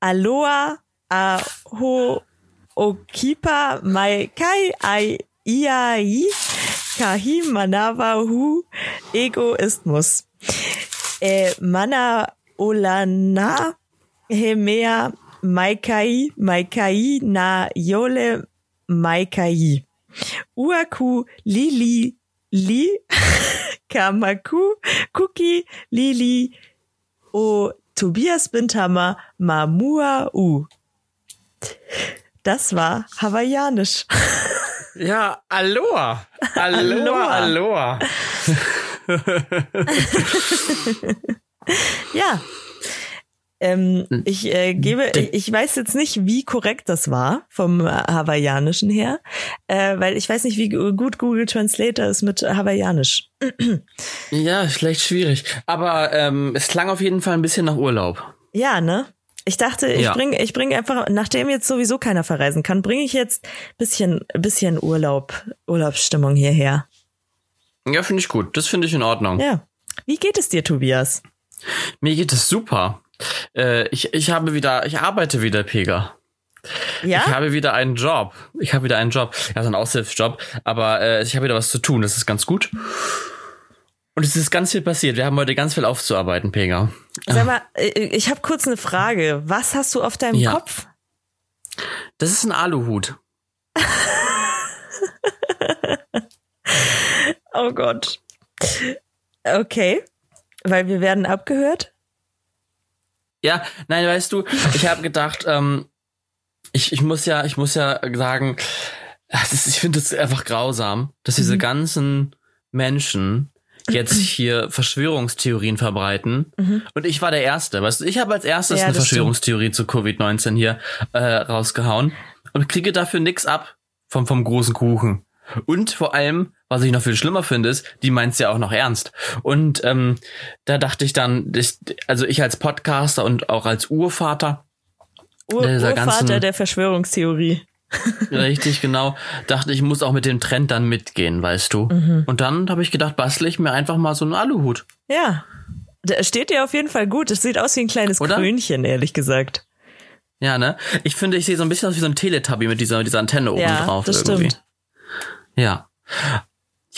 Aloha, Aho, Okipa, Mai Kai, Ai, Iai, Kahi, Manawa, Hu, Egoismus. Äh, Mana, Olana, Hemea, Maikai, Maikai, Na, Yole, Maikai. Uaku, Lili, Li, Kamaku, Kuki, Lili, O, Tobias Bindhammer, Mamua, U. Das war hawaiianisch. Ja, Aloha. Aloha, Aloha. ja. Ähm, ich äh, gebe, ich weiß jetzt nicht, wie korrekt das war vom äh, Hawaiianischen her, äh, weil ich weiß nicht, wie gut Google Translator ist mit Hawaiianisch. ja, schlecht schwierig. Aber ähm, es klang auf jeden Fall ein bisschen nach Urlaub. Ja, ne? Ich dachte, ich ja. bringe ich bring einfach, nachdem jetzt sowieso keiner verreisen kann, bringe ich jetzt bisschen, bisschen Urlaub, Urlaubsstimmung hierher. Ja, finde ich gut. Das finde ich in Ordnung. Ja. Wie geht es dir, Tobias? Mir geht es super. Äh, ich, ich habe wieder, ich arbeite wieder, Pega. Ja? Ich habe wieder einen Job. Ich habe wieder einen Job. Ja, so ein Aushilfsjob. Aber äh, ich habe wieder was zu tun. Das ist ganz gut. Und es ist ganz viel passiert. Wir haben heute ganz viel aufzuarbeiten, Pega. Sag mal, äh, ich habe kurz eine Frage. Was hast du auf deinem ja. Kopf? Das ist ein Aluhut. oh Gott. Okay. Weil wir werden abgehört? Ja, nein, weißt du, ich habe gedacht, ähm, ich, ich muss ja, ich muss ja sagen, ist, ich finde es einfach grausam, dass diese mhm. ganzen Menschen jetzt hier Verschwörungstheorien verbreiten. Mhm. Und ich war der Erste. Weißt du, ich habe als erstes ja, eine Verschwörungstheorie stimmt. zu Covid-19 hier äh, rausgehauen und kriege dafür nix ab vom, vom großen Kuchen. Und vor allem, was ich noch viel schlimmer finde, ist, die meint's ja auch noch ernst. Und ähm, da dachte ich dann, ich, also ich als Podcaster und auch als Urvater Ur Urvater ganzen, der Verschwörungstheorie. Richtig, genau. Dachte ich, muss auch mit dem Trend dann mitgehen, weißt du. Mhm. Und dann habe ich gedacht, bastle ich mir einfach mal so einen Aluhut. Ja. Der steht dir auf jeden Fall gut. Es sieht aus wie ein kleines Oder? Krönchen, ehrlich gesagt. Ja, ne? Ich finde, ich sehe so ein bisschen aus wie so ein Teletubby mit dieser, dieser Antenne oben ja, drauf. Das irgendwie. stimmt. Ja.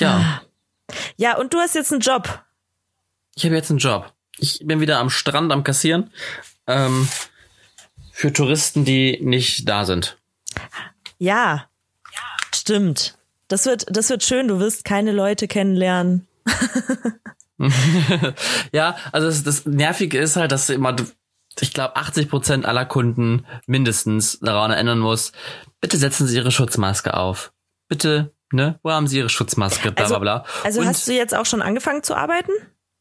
Ja. Ja, und du hast jetzt einen Job. Ich habe jetzt einen Job. Ich bin wieder am Strand am Kassieren. Ähm, für Touristen, die nicht da sind. Ja. ja. Stimmt. Das wird, das wird schön. Du wirst keine Leute kennenlernen. ja, also das, das Nervige ist halt, dass immer, ich glaube, 80 Prozent aller Kunden mindestens daran erinnern muss, bitte setzen Sie Ihre Schutzmaske auf. Bitte ne? Wo haben sie ihre Schutzmaske? Bla, also, bla, bla. Also Und hast du jetzt auch schon angefangen zu arbeiten?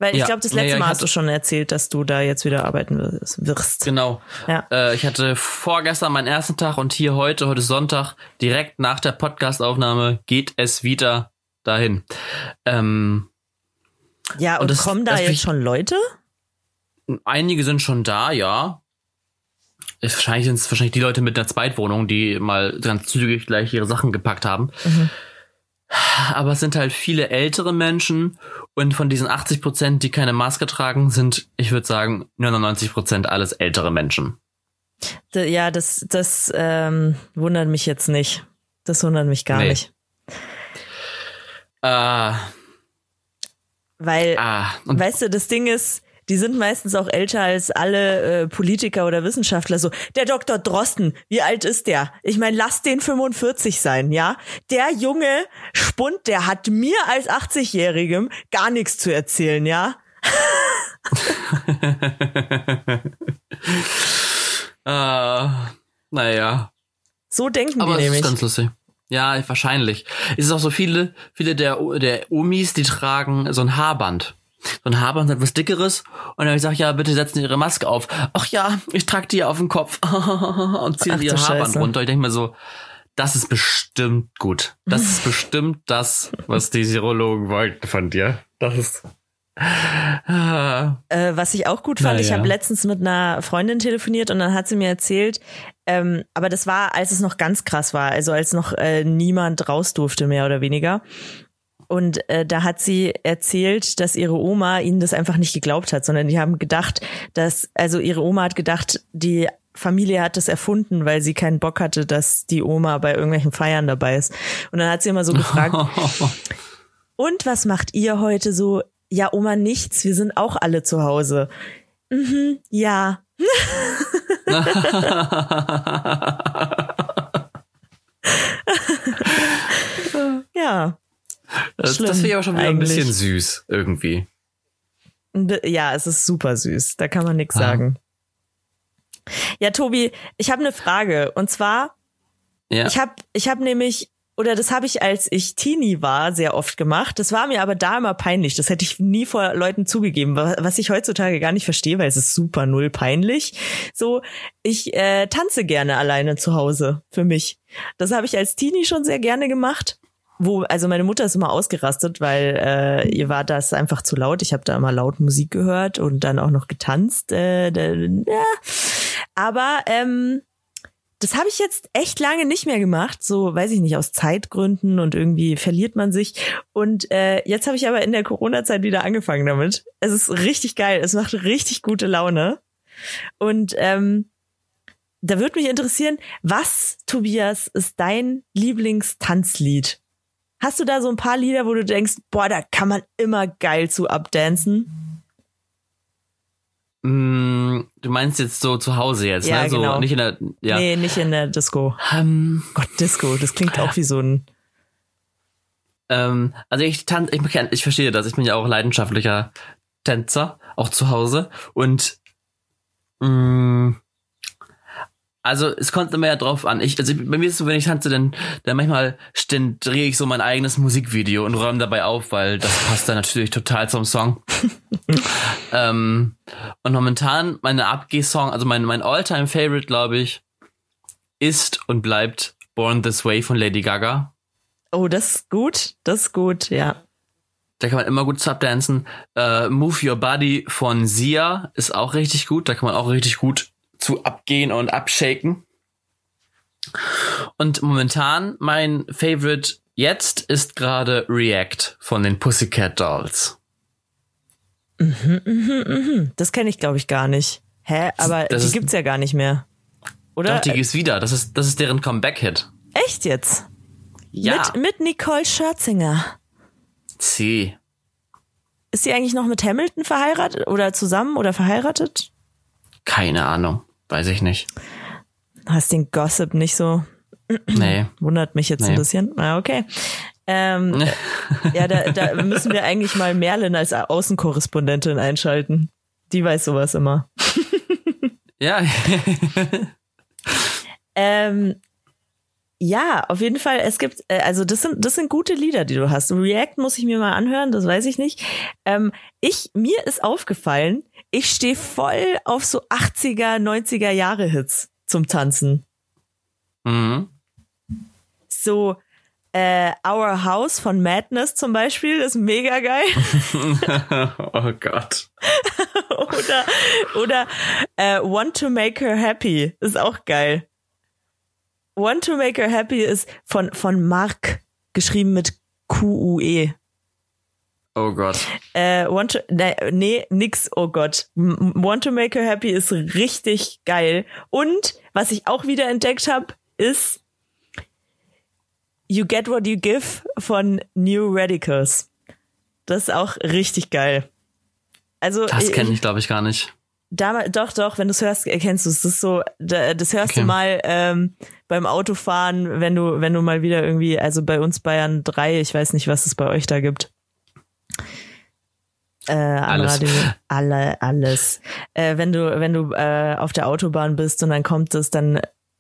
Weil ich ja, glaube, das letzte ja, ja, Mal hast du schon erzählt, dass du da jetzt wieder arbeiten wirst. Genau. Ja. Äh, ich hatte vorgestern meinen ersten Tag und hier heute, heute Sonntag, direkt nach der Podcastaufnahme geht es wieder dahin. Ähm, ja, und, und das, kommen da jetzt schon Leute? Einige sind schon da, ja. Wahrscheinlich sind es wahrscheinlich die Leute mit einer Zweitwohnung, die mal ganz zügig gleich ihre Sachen gepackt haben. Mhm. Aber es sind halt viele ältere Menschen und von diesen 80 Prozent, die keine Maske tragen, sind, ich würde sagen, 99 Prozent alles ältere Menschen. Ja, das, das ähm, wundert mich jetzt nicht. Das wundert mich gar nee. nicht. Äh, Weil, ah, weißt du, das Ding ist, die sind meistens auch älter als alle äh, Politiker oder Wissenschaftler. So, der Dr. Drosten, wie alt ist der? Ich meine, lass den 45 sein, ja? Der junge Spund, der hat mir als 80-Jährigem gar nichts zu erzählen, ja? uh, naja. So denken Aber die nämlich. Ist ganz lustig. Ja, wahrscheinlich. Es ist auch so viele, viele der, der Omis, die tragen so ein Haarband so ein Haarband, etwas dickeres. Und dann habe ich gesagt, ja, bitte setzen Sie Ihre Maske auf. Ach ja, ich trage die auf den Kopf und ziehe ihr Haarband Scheiße. runter. Ich denke mir so, das ist bestimmt gut. Das ist bestimmt das, was die Serologen wollten von dir. Das ist. äh, was ich auch gut fand, naja. ich habe letztens mit einer Freundin telefoniert und dann hat sie mir erzählt, ähm, aber das war, als es noch ganz krass war, also als noch äh, niemand raus durfte, mehr oder weniger. Und äh, da hat sie erzählt, dass ihre Oma ihnen das einfach nicht geglaubt hat, sondern die haben gedacht, dass, also ihre Oma hat gedacht, die Familie hat das erfunden, weil sie keinen Bock hatte, dass die Oma bei irgendwelchen Feiern dabei ist. Und dann hat sie immer so gefragt, und was macht ihr heute so? Ja, Oma, nichts, wir sind auch alle zu Hause. Mhm, ja. ja. Das, das finde ich aber schon wieder eigentlich. ein bisschen süß, irgendwie. Ja, es ist super süß. Da kann man nichts ah. sagen. Ja, Tobi, ich habe eine Frage. Und zwar, ja. ich habe ich hab nämlich oder das habe ich, als ich Teenie war, sehr oft gemacht. Das war mir aber da immer peinlich. Das hätte ich nie vor Leuten zugegeben, was ich heutzutage gar nicht verstehe, weil es ist super null peinlich. So, ich äh, tanze gerne alleine zu Hause für mich. Das habe ich als Teenie schon sehr gerne gemacht. Wo, also meine Mutter ist immer ausgerastet, weil äh, ihr war das einfach zu laut. Ich habe da immer laut Musik gehört und dann auch noch getanzt. Äh, äh, ja. Aber ähm, das habe ich jetzt echt lange nicht mehr gemacht, so weiß ich nicht, aus Zeitgründen und irgendwie verliert man sich. Und äh, jetzt habe ich aber in der Corona-Zeit wieder angefangen damit. Es ist richtig geil, es macht richtig gute Laune. Und ähm, da würde mich interessieren, was, Tobias, ist dein Lieblingstanzlied? Hast du da so ein paar Lieder, wo du denkst, boah, da kann man immer geil zu abdancen? Mm, du meinst jetzt so zu Hause jetzt, ja, ne? So genau. nicht in der ja. Nee, nicht in der Disco. Um, ähm, Gott, Disco, das klingt auch wie so ein ähm, also ich tanze, ich, ich verstehe das, ich bin ja auch leidenschaftlicher Tänzer, auch zu Hause und mh, mm, also es kommt immer ja drauf an. Ich, also bei mir ist es so, wenn ich tanze, dann, dann manchmal drehe ich so mein eigenes Musikvideo und räume dabei auf, weil das passt dann natürlich total zum Song. ähm, und momentan meine Abgeh-Song, also mein, mein All-Time-Favorite, glaube ich, ist und bleibt Born This Way von Lady Gaga. Oh, das ist gut, das ist gut, ja. Da kann man immer gut subdancen. Uh, Move Your Body von Sia ist auch richtig gut. Da kann man auch richtig gut zu abgehen und abshaken. Und momentan mein Favorite jetzt ist gerade React von den Pussycat Dolls. Mhm, mhm, mhm. Das kenne ich, glaube ich, gar nicht. Hä? Aber das die ist, gibt's ja gar nicht mehr. Oder? Doch, die gibt's wieder. Das ist, das ist deren Comeback-Hit. Echt jetzt? Ja. Mit, mit Nicole Scherzinger. Sie. Ist sie eigentlich noch mit Hamilton verheiratet oder zusammen oder verheiratet? Keine Ahnung. Weiß ich nicht. Hast den Gossip nicht so? Nee. Wundert mich jetzt nee. ein bisschen. Ah, okay. Ähm, ja, da, da müssen wir eigentlich mal Merlin als Außenkorrespondentin einschalten. Die weiß sowas immer. ja. ähm, ja, auf jeden Fall. Es gibt, äh, also das sind, das sind gute Lieder, die du hast. React muss ich mir mal anhören, das weiß ich nicht. Ähm, ich, mir ist aufgefallen, ich stehe voll auf so 80er, 90er Jahre Hits zum Tanzen. Mhm. So, äh, Our House von Madness zum Beispiel ist mega geil. oh Gott. oder oder äh, Want to Make Her Happy ist auch geil. Want to Make Her Happy ist von, von Mark, geschrieben mit Q-U-E. Oh Gott. Äh, want to, ne, nee, nix, oh Gott. Want to Make Her Happy ist richtig geil. Und was ich auch wieder entdeckt habe, ist You Get What You Give von New Radicals. Das ist auch richtig geil. Also das kenne ich, glaube ich, gar nicht. Damals, doch, doch, wenn du es hörst, erkennst du es. Das ist so, das hörst okay. du mal ähm, beim Autofahren, wenn du, wenn du mal wieder irgendwie, also bei uns Bayern 3, ich weiß nicht, was es bei euch da gibt. Äh, alles. Radio, alle, alles. Äh, wenn du, wenn du äh, auf der Autobahn bist und dann kommt es, dann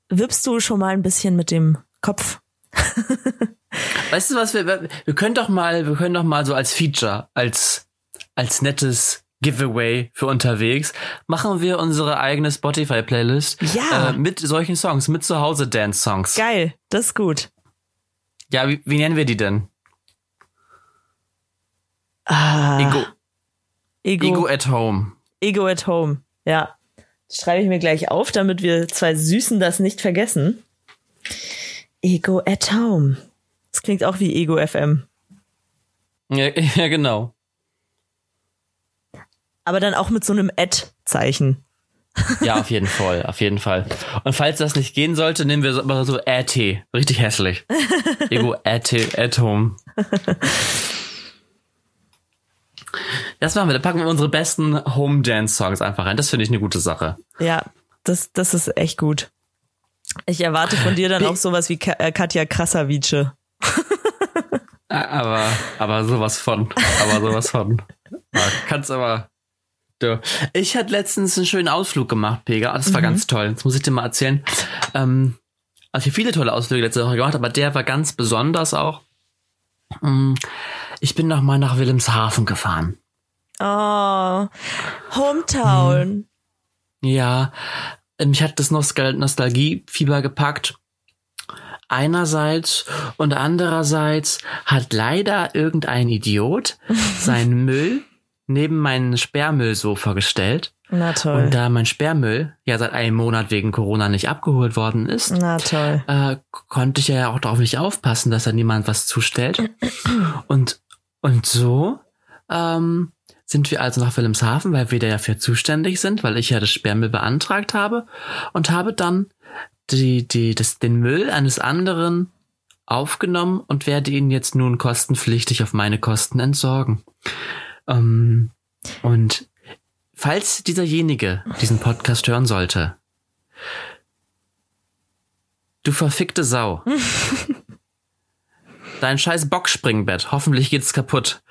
wippst du schon mal ein bisschen mit dem Kopf. weißt du was, wir, wir können doch mal, wir können doch mal so als Feature, als, als nettes Giveaway für unterwegs, machen wir unsere eigene Spotify-Playlist ja. äh, mit solchen Songs, mit Zuhause-Dance-Songs. Geil, das ist gut. Ja, wie, wie nennen wir die denn? Ah, Ego. Ego. Ego at Home. Ego at Home, ja. Das schreibe ich mir gleich auf, damit wir zwei Süßen das nicht vergessen. Ego at Home. Das klingt auch wie Ego FM. Ja, ja genau. Aber dann auch mit so einem Ad-Zeichen. Ja, auf jeden Fall, auf jeden Fall. Und falls das nicht gehen sollte, nehmen wir so, so AT. Richtig hässlich. Ego AT, Atom. Das machen wir. Da packen wir unsere besten Home Dance Songs einfach rein. Das finde ich eine gute Sache. Ja, das, das ist echt gut. Ich erwarte von dir dann auch sowas wie äh, Katja Krasavice. aber, aber sowas von. Aber sowas von. Kannst aber. Du. Ich hatte letztens einen schönen Ausflug gemacht, Pega. Das war mhm. ganz toll. Das muss ich dir mal erzählen. Ähm, also ich habe viele tolle Ausflüge letzte Woche gemacht, aber der war ganz besonders auch. Mm, ich bin noch mal nach Wilhelmshaven gefahren. Oh, Hometown. Hm. Ja, mich hat das Nostal Nostalgiefieber gepackt. Einerseits und andererseits hat leider irgendein Idiot seinen Müll neben meinen Sperrmüllsofa gestellt. Na toll. Und da mein Sperrmüll ja seit einem Monat wegen Corona nicht abgeholt worden ist, Na toll. Äh, konnte ich ja auch darauf nicht aufpassen, dass da niemand was zustellt. und, und so ähm, sind wir also nach Wilhelmshaven, weil wir da dafür zuständig sind, weil ich ja das Sperrmüll beantragt habe und habe dann die, die, das, den Müll eines anderen aufgenommen und werde ihn jetzt nun kostenpflichtig auf meine Kosten entsorgen. Ähm, und falls dieserjenige diesen Podcast hören sollte, du verfickte Sau. Dein scheiß Boxspringbett, hoffentlich geht's kaputt.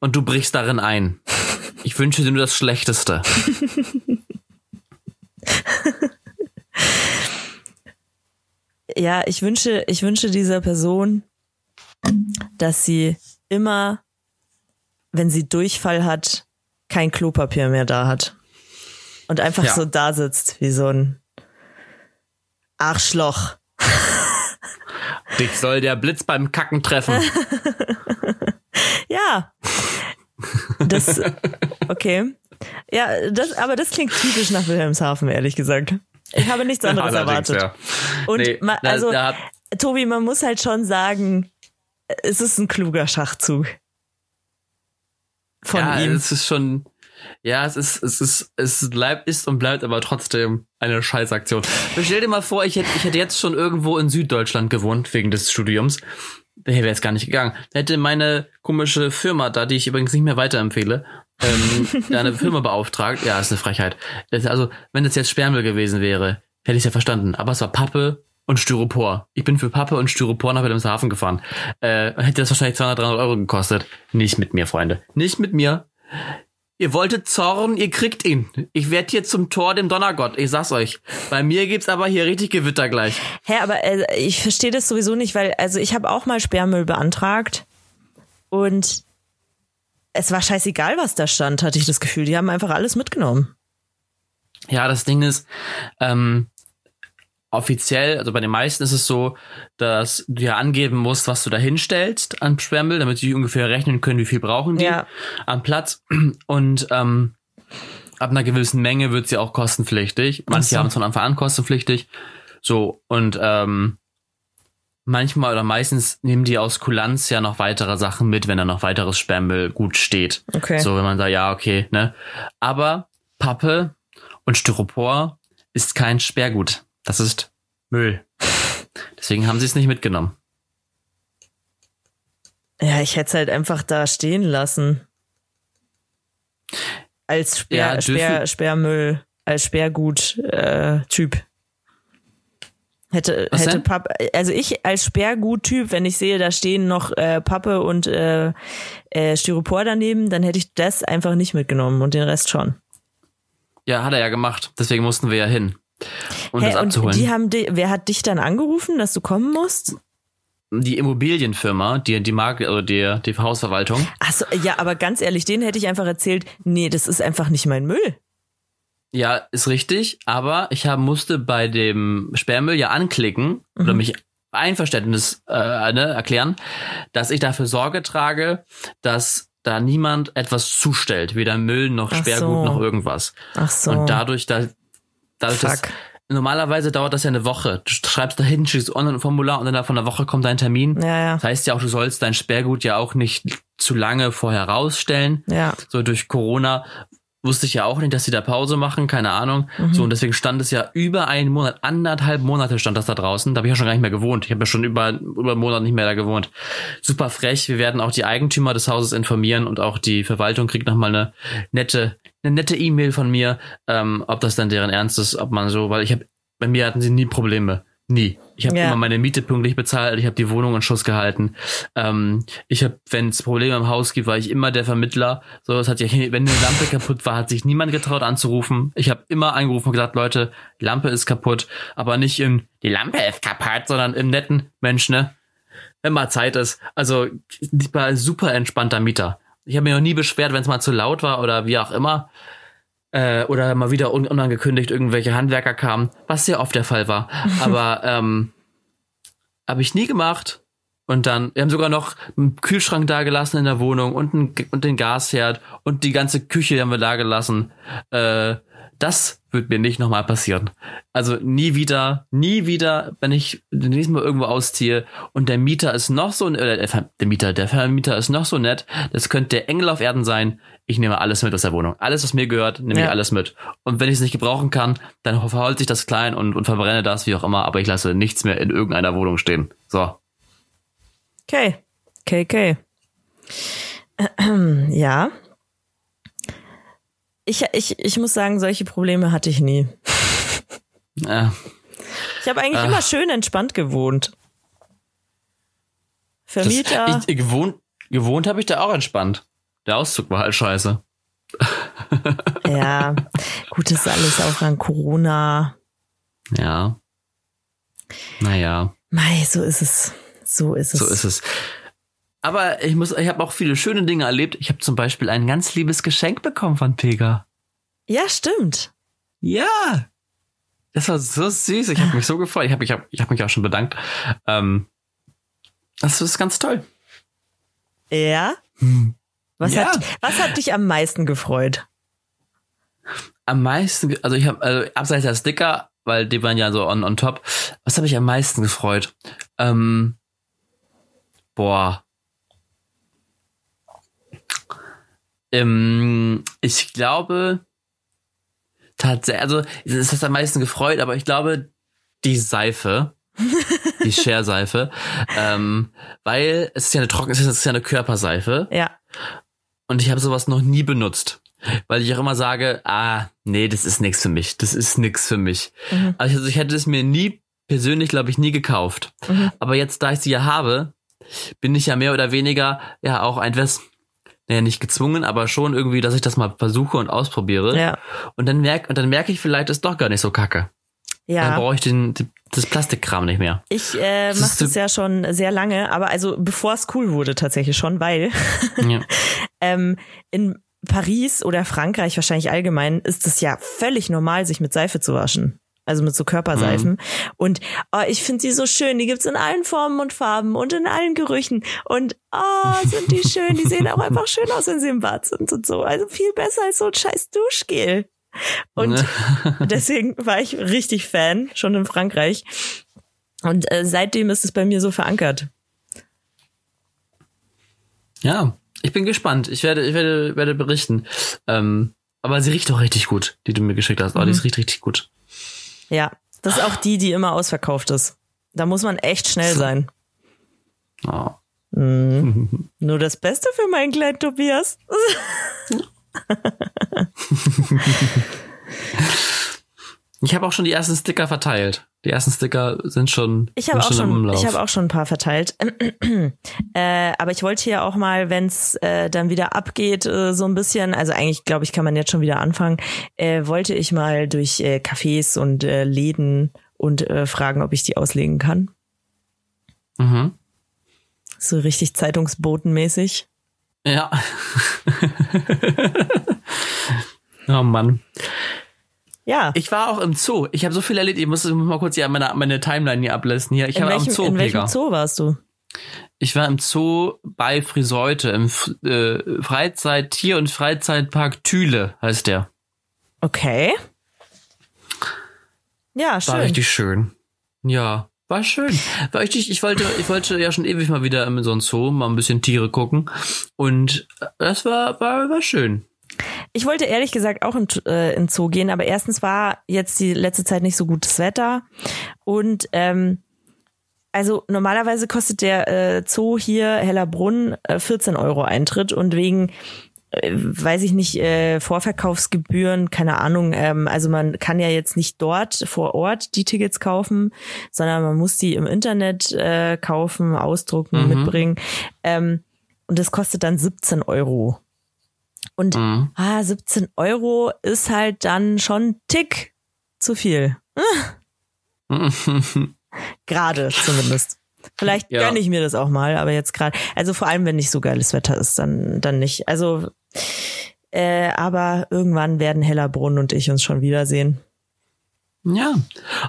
Und du brichst darin ein. Ich wünsche dir nur das Schlechteste. ja, ich wünsche, ich wünsche dieser Person, dass sie immer wenn sie Durchfall hat, kein Klopapier mehr da hat. Und einfach ja. so da sitzt, wie so ein Arschloch. Dich soll der Blitz beim Kacken treffen. ja. Das, okay. Ja, das, aber das klingt typisch nach Wilhelmshaven, ehrlich gesagt. Ich habe nichts anderes erwartet. Ja. Und nee, ma, also, da, da, Tobi, man muss halt schon sagen, es ist ein kluger Schachzug von ja, ihm. Es ist schon, ja, es ist, es ist, es bleibt, ist und bleibt aber trotzdem eine Scheißaktion. Stell dir mal vor, ich hätte, ich hätte jetzt schon irgendwo in Süddeutschland gewohnt wegen des Studiums. Der wäre jetzt gar nicht gegangen. hätte meine komische Firma da, die ich übrigens nicht mehr weiterempfehle, ähm, eine Firma beauftragt. Ja, ist eine Frechheit. Also, wenn das jetzt Sperrmüll gewesen wäre, hätte ich ja verstanden. Aber es war Pappe und Styropor. Ich bin für Pappe und Styropor nach Wilhelmshaven gefahren. Äh, hätte das wahrscheinlich 200, 300 Euro gekostet. Nicht mit mir, Freunde. Nicht mit mir. Ihr wolltet Zorn, ihr kriegt ihn. Ich werd hier zum Tor dem Donnergott. Ich sag's euch. Bei mir gibt's aber hier richtig Gewitter gleich. Hä, aber äh, ich verstehe das sowieso nicht, weil also ich habe auch mal Sperrmüll beantragt und es war scheißegal, was da stand, hatte ich das Gefühl. Die haben einfach alles mitgenommen. Ja, das Ding ist, ähm, offiziell, also bei den meisten ist es so, dass du ja angeben musst, was du da hinstellst an Sperrmüll, damit sie ungefähr rechnen können, wie viel brauchen die ja. am Platz. Und ähm, ab einer gewissen Menge wird sie auch kostenpflichtig. Manche so. haben es von Anfang an kostenpflichtig. So, und ähm, manchmal oder meistens nehmen die aus Kulanz ja noch weitere Sachen mit, wenn da noch weiteres Sperrmüll gut steht. Okay. So, wenn man sagt, ja, okay, ne? Aber Pappe und Styropor ist kein Sperrgut. Das ist Müll. Deswegen haben sie es nicht mitgenommen. Ja, ich hätte es halt einfach da stehen lassen. Als Sperr, ja, Sperr, Sperrmüll, als Sperrgut-Typ. Äh, hätte, Was hätte Pappe, also ich als Sperrgut-Typ, wenn ich sehe, da stehen noch äh, Pappe und äh, äh, Styropor daneben, dann hätte ich das einfach nicht mitgenommen und den Rest schon. Ja, hat er ja gemacht. Deswegen mussten wir ja hin um hey, das abzuholen. Und die haben die, wer hat dich dann angerufen, dass du kommen musst? Die Immobilienfirma, die, die Marke, oder die, die Hausverwaltung. Achso, ja, aber ganz ehrlich, denen hätte ich einfach erzählt, nee, das ist einfach nicht mein Müll. Ja, ist richtig, aber ich hab, musste bei dem Sperrmüll ja anklicken mhm. oder mich Einverständnis äh, ne, erklären, dass ich dafür Sorge trage, dass da niemand etwas zustellt, weder Müll noch Sperrgut so. noch irgendwas. Ach so. Und dadurch, da, Dadurch, Fuck. Dass, normalerweise dauert das ja eine Woche. Du schreibst da hin, schickst online ein Formular und dann von einer Woche kommt dein Termin. Ja, ja. Das heißt ja auch, du sollst dein Sperrgut ja auch nicht zu lange vorher rausstellen. Ja. So durch Corona wusste ich ja auch nicht, dass sie da Pause machen, keine Ahnung. Mhm. So, und deswegen stand es ja über einen Monat, anderthalb Monate stand das da draußen. Da habe ich ja schon gar nicht mehr gewohnt. Ich habe ja schon über, über einen Monat nicht mehr da gewohnt. Super frech. Wir werden auch die Eigentümer des Hauses informieren und auch die Verwaltung kriegt nochmal eine nette, eine nette E-Mail von mir, ähm, ob das dann deren Ernst ist, ob man so, weil ich habe, bei mir hatten sie nie Probleme. Nie. Ich habe ja. immer meine Miete pünktlich bezahlt, ich habe die Wohnung in Schuss gehalten. Ähm, ich habe, wenn es Probleme im Haus gibt, war ich immer der Vermittler. So, es hat ja, wenn eine Lampe kaputt war, hat sich niemand getraut anzurufen. Ich habe immer angerufen und gesagt, Leute, Lampe ist kaputt, aber nicht im die Lampe ist kaputt, sondern im netten Mensch, ne? Wenn mal Zeit ist. Also ich war super entspannter Mieter. Ich habe mich noch nie beschwert, wenn es mal zu laut war oder wie auch immer äh, oder mal wieder un unangekündigt irgendwelche Handwerker kamen, was sehr oft der Fall war. Aber ähm, habe ich nie gemacht. Und dann, wir haben sogar noch einen Kühlschrank da gelassen in der Wohnung und, ein, und den Gasherd und die ganze Küche haben wir da gelassen. Äh, das wird mir nicht nochmal passieren. Also nie wieder, nie wieder, wenn ich nächstes Mal irgendwo ausziehe und der Mieter ist noch so, äh, der Mieter, der Vermieter ist noch so nett, das könnte der Engel auf Erden sein. Ich nehme alles mit aus der Wohnung. Alles, was mir gehört, nehme ja. ich alles mit. Und wenn ich es nicht gebrauchen kann, dann verholt sich das klein und, und verbrenne das, wie auch immer, aber ich lasse nichts mehr in irgendeiner Wohnung stehen. So. Okay. Okay, okay. Ja, ich, ich, ich muss sagen, solche Probleme hatte ich nie. Ja. Ich habe eigentlich Ach. immer schön entspannt gewohnt. Vermieter. Das, ich, gewohnt gewohnt habe ich da auch entspannt. Der Auszug war halt scheiße. ja, gut, das ist alles auch an Corona. Ja. Naja. Mei, so ist es. So ist es. So ist es. Aber ich muss, ich habe auch viele schöne Dinge erlebt. Ich habe zum Beispiel ein ganz liebes Geschenk bekommen von Pega. Ja, stimmt. Ja. Das war so süß. Ich habe mich so gefreut. Ich habe ich hab, ich hab mich auch schon bedankt. Ähm, das ist ganz toll. Ja? Hm. Was, ja. Hat, was hat dich am meisten gefreut? Am meisten, also ich habe, also abseits der Sticker, weil die waren ja so on, on top. Was habe ich am meisten gefreut? Ähm, boah, Ähm, ich glaube, tatsächlich, also es hat am meisten gefreut, aber ich glaube, die Seife, die Share-Seife, ähm, weil es ist ja eine trockene, es ist ja eine Körperseife. Ja. Und ich habe sowas noch nie benutzt. Weil ich auch immer sage, ah, nee, das ist nichts für mich. Das ist nichts für mich. Mhm. Also ich hätte es mir nie, persönlich glaube ich, nie gekauft. Mhm. Aber jetzt, da ich sie ja habe, bin ich ja mehr oder weniger ja auch ein West naja, nicht gezwungen, aber schon irgendwie, dass ich das mal versuche und ausprobiere. Ja. Und dann merke, und dann merke ich vielleicht, ist doch gar nicht so kacke. Ja. Dann brauche ich den, das Plastikkram nicht mehr. Ich äh, mache das, das ja schon sehr lange, aber also bevor es cool wurde tatsächlich schon, weil ja. ähm, in Paris oder Frankreich wahrscheinlich allgemein ist es ja völlig normal, sich mit Seife zu waschen also mit so Körperseifen. Mhm. Und oh, ich finde sie so schön. Die gibt's in allen Formen und Farben und in allen Gerüchen. Und oh, sind die schön. Die sehen auch einfach schön aus, wenn sie im Bad sind und so. Also viel besser als so ein scheiß Duschgel. Und deswegen war ich richtig Fan, schon in Frankreich. Und äh, seitdem ist es bei mir so verankert. Ja, ich bin gespannt. Ich werde, ich werde, werde berichten. Ähm, aber sie riecht doch richtig gut, die du mir geschickt hast. Oh, mhm. die riecht richtig gut. Ja, das ist auch die, die immer ausverkauft ist. Da muss man echt schnell sein. Oh. Mhm. Nur das Beste für meinen kleinen Tobias. ich habe auch schon die ersten Sticker verteilt. Die ersten Sticker sind schon, ich habe auch schon, schon ich habe auch schon ein paar verteilt. äh, aber ich wollte hier auch mal, wenn es äh, dann wieder abgeht, äh, so ein bisschen, also eigentlich glaube ich, kann man jetzt schon wieder anfangen, äh, wollte ich mal durch äh, Cafés und äh, Läden und fragen, ob ich die auslegen kann. Mhm. So richtig Zeitungsbotenmäßig. Ja. oh Mann. Ja. Ich war auch im Zoo. Ich habe so viel erlebt. Ich muss mal kurz hier meine, meine Timeline hier ablesen. Hier. Ich in, welchem, Zoo, in welchem Zoo warst du? Ich war im Zoo bei Friseute, im äh, Freizeit, Tier- und Freizeitpark Thüle heißt der. Okay. Ja, schön. War richtig schön. Ja. War schön. War richtig, ich wollte, ich wollte ja schon ewig mal wieder in so ein Zoo, mal ein bisschen Tiere gucken. Und das war, war, war schön. Ich wollte ehrlich gesagt auch in, äh, in Zoo gehen, aber erstens war jetzt die letzte Zeit nicht so gutes Wetter. Und ähm, also normalerweise kostet der äh, Zoo hier Hellerbrunn äh, 14 Euro Eintritt und wegen äh, weiß ich nicht, äh, Vorverkaufsgebühren, keine Ahnung. Ähm, also man kann ja jetzt nicht dort vor Ort die Tickets kaufen, sondern man muss die im Internet äh, kaufen, ausdrucken, mhm. mitbringen. Ähm, und das kostet dann 17 Euro. Und mhm. ah, 17 Euro ist halt dann schon Tick zu viel. gerade zumindest. Vielleicht ja. gönne ich mir das auch mal, aber jetzt gerade, also vor allem, wenn nicht so geiles Wetter ist, dann, dann nicht. Also, äh, aber irgendwann werden Hellerbrunn und ich uns schon wiedersehen. Ja,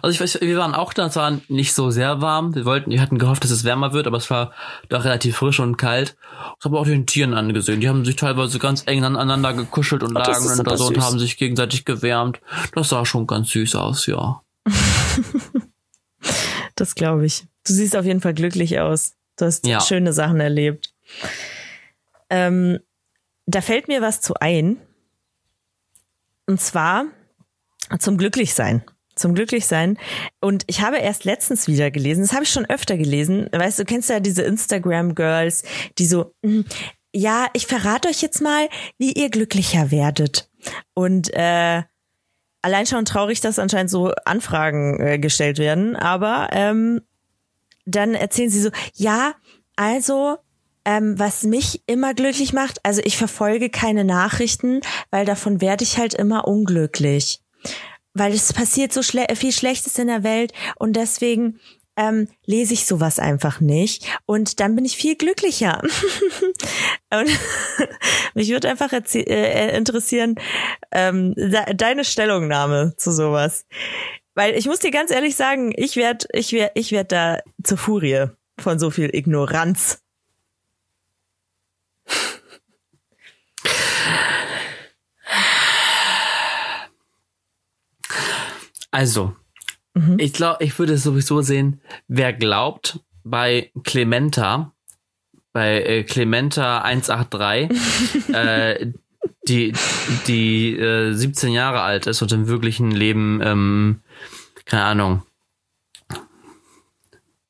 also ich weiß, wir waren auch da, es war nicht so sehr warm. Wir wollten, wir hatten gehofft, dass es wärmer wird, aber es war doch relativ frisch und kalt. Das haben wir auch den Tieren angesehen. Die haben sich teilweise ganz eng aneinander gekuschelt und oh, lagen dann da so und haben sich gegenseitig gewärmt. Das sah schon ganz süß aus, ja. das glaube ich. Du siehst auf jeden Fall glücklich aus. Du hast ja. schöne Sachen erlebt. Ähm, da fällt mir was zu ein. Und zwar zum Glücklichsein zum Glücklichsein. Und ich habe erst letztens wieder gelesen, das habe ich schon öfter gelesen. Weißt du, kennst ja diese Instagram-Girls, die so, hm, ja, ich verrate euch jetzt mal, wie ihr glücklicher werdet. Und äh, allein schon traurig, dass anscheinend so Anfragen äh, gestellt werden. Aber ähm, dann erzählen sie so, ja, also ähm, was mich immer glücklich macht, also ich verfolge keine Nachrichten, weil davon werde ich halt immer unglücklich weil es passiert so schle viel Schlechtes in der Welt und deswegen ähm, lese ich sowas einfach nicht und dann bin ich viel glücklicher. und mich würde einfach äh, interessieren ähm, deine Stellungnahme zu sowas, weil ich muss dir ganz ehrlich sagen, ich werde ich werd, ich werd da zur Furie von so viel Ignoranz. Also, mhm. ich glaube, ich würde es sowieso sehen, wer glaubt, bei Clementa, bei äh, Clementa 183, äh, die, die äh, 17 Jahre alt ist und im wirklichen Leben, ähm, keine Ahnung,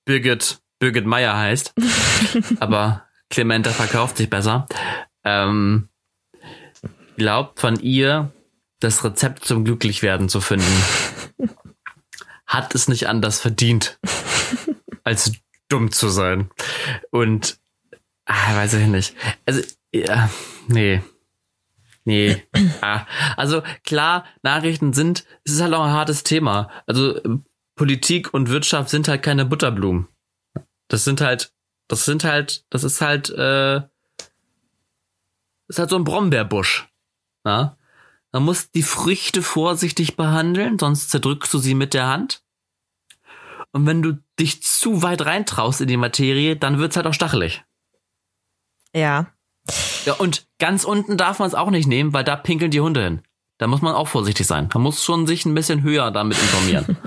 Birgit, Birgit Meyer heißt, aber Clementa verkauft sich besser, ähm, glaubt von ihr das Rezept zum Glücklichwerden zu finden hat es nicht anders verdient, als dumm zu sein. Und ah, weiß ich nicht. Also, ja, nee. Nee. ah. Also klar, Nachrichten sind, es ist halt auch ein hartes Thema. Also Politik und Wirtschaft sind halt keine Butterblumen. Das sind halt, das sind halt, das ist halt, äh, das ist halt so ein Brombeerbusch. Ja? Man muss die Früchte vorsichtig behandeln, sonst zerdrückst du sie mit der Hand. Und wenn du dich zu weit reintraust in die Materie, dann wird's halt auch stachelig. Ja. Ja, und ganz unten darf man es auch nicht nehmen, weil da pinkeln die Hunde hin. Da muss man auch vorsichtig sein. Man muss schon sich ein bisschen höher damit informieren.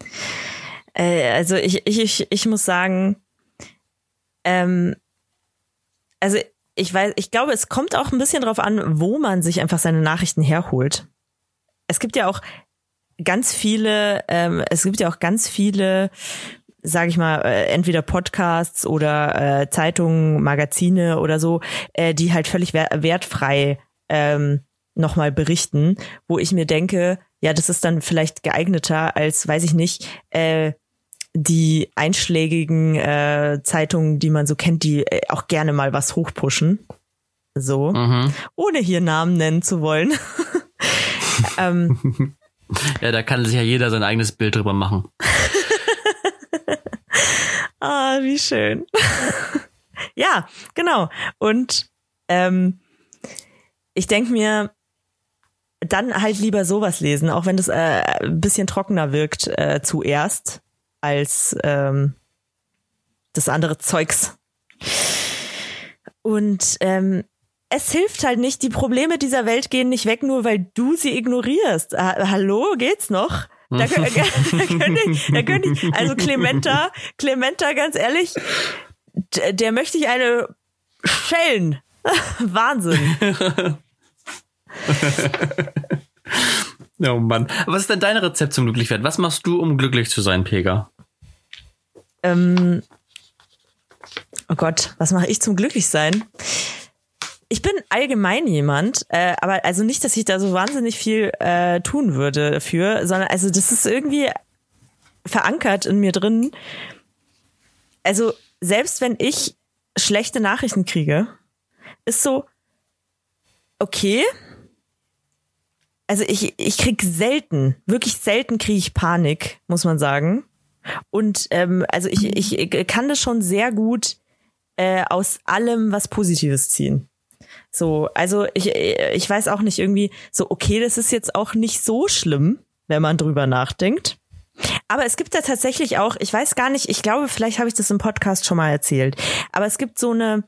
äh, also ich, ich, ich muss sagen, ähm, also ich weiß, ich glaube, es kommt auch ein bisschen drauf an, wo man sich einfach seine Nachrichten herholt. Es gibt ja auch ganz viele, ähm, es gibt ja auch ganz viele, sage ich mal, äh, entweder Podcasts oder äh, Zeitungen, Magazine oder so, äh, die halt völlig wertfrei ähm, nochmal berichten, wo ich mir denke, ja, das ist dann vielleicht geeigneter als, weiß ich nicht, äh, die einschlägigen äh, Zeitungen, die man so kennt, die äh, auch gerne mal was hochpushen. So. Mhm. Ohne hier Namen nennen zu wollen. ähm, ja, da kann sich ja jeder sein eigenes Bild drüber machen. ah, wie schön. ja, genau. Und ähm, ich denke mir, dann halt lieber sowas lesen, auch wenn das äh, ein bisschen trockener wirkt äh, zuerst als ähm, das andere Zeugs. Und ähm, es hilft halt nicht, die Probleme dieser Welt gehen nicht weg, nur weil du sie ignorierst. Ha Hallo, geht's noch? Da, könnte ich, da ich, also Clementa, Clementa, ganz ehrlich, der möchte ich eine schellen. Wahnsinn. oh Mann. Was ist denn dein Rezept zum Glücklichwerden? Was machst du, um glücklich zu sein, Pega? Ähm, oh Gott, was mache ich zum Glücklichsein? Ich bin allgemein jemand, äh, aber also nicht, dass ich da so wahnsinnig viel äh, tun würde dafür, sondern also das ist irgendwie verankert in mir drin. Also selbst wenn ich schlechte Nachrichten kriege, ist so, okay. Also ich, ich krieg selten, wirklich selten kriege ich Panik, muss man sagen. Und ähm, also ich, ich kann das schon sehr gut äh, aus allem was Positives ziehen. So, also ich, ich weiß auch nicht irgendwie so, okay, das ist jetzt auch nicht so schlimm, wenn man drüber nachdenkt. Aber es gibt da tatsächlich auch, ich weiß gar nicht, ich glaube, vielleicht habe ich das im Podcast schon mal erzählt, aber es gibt so eine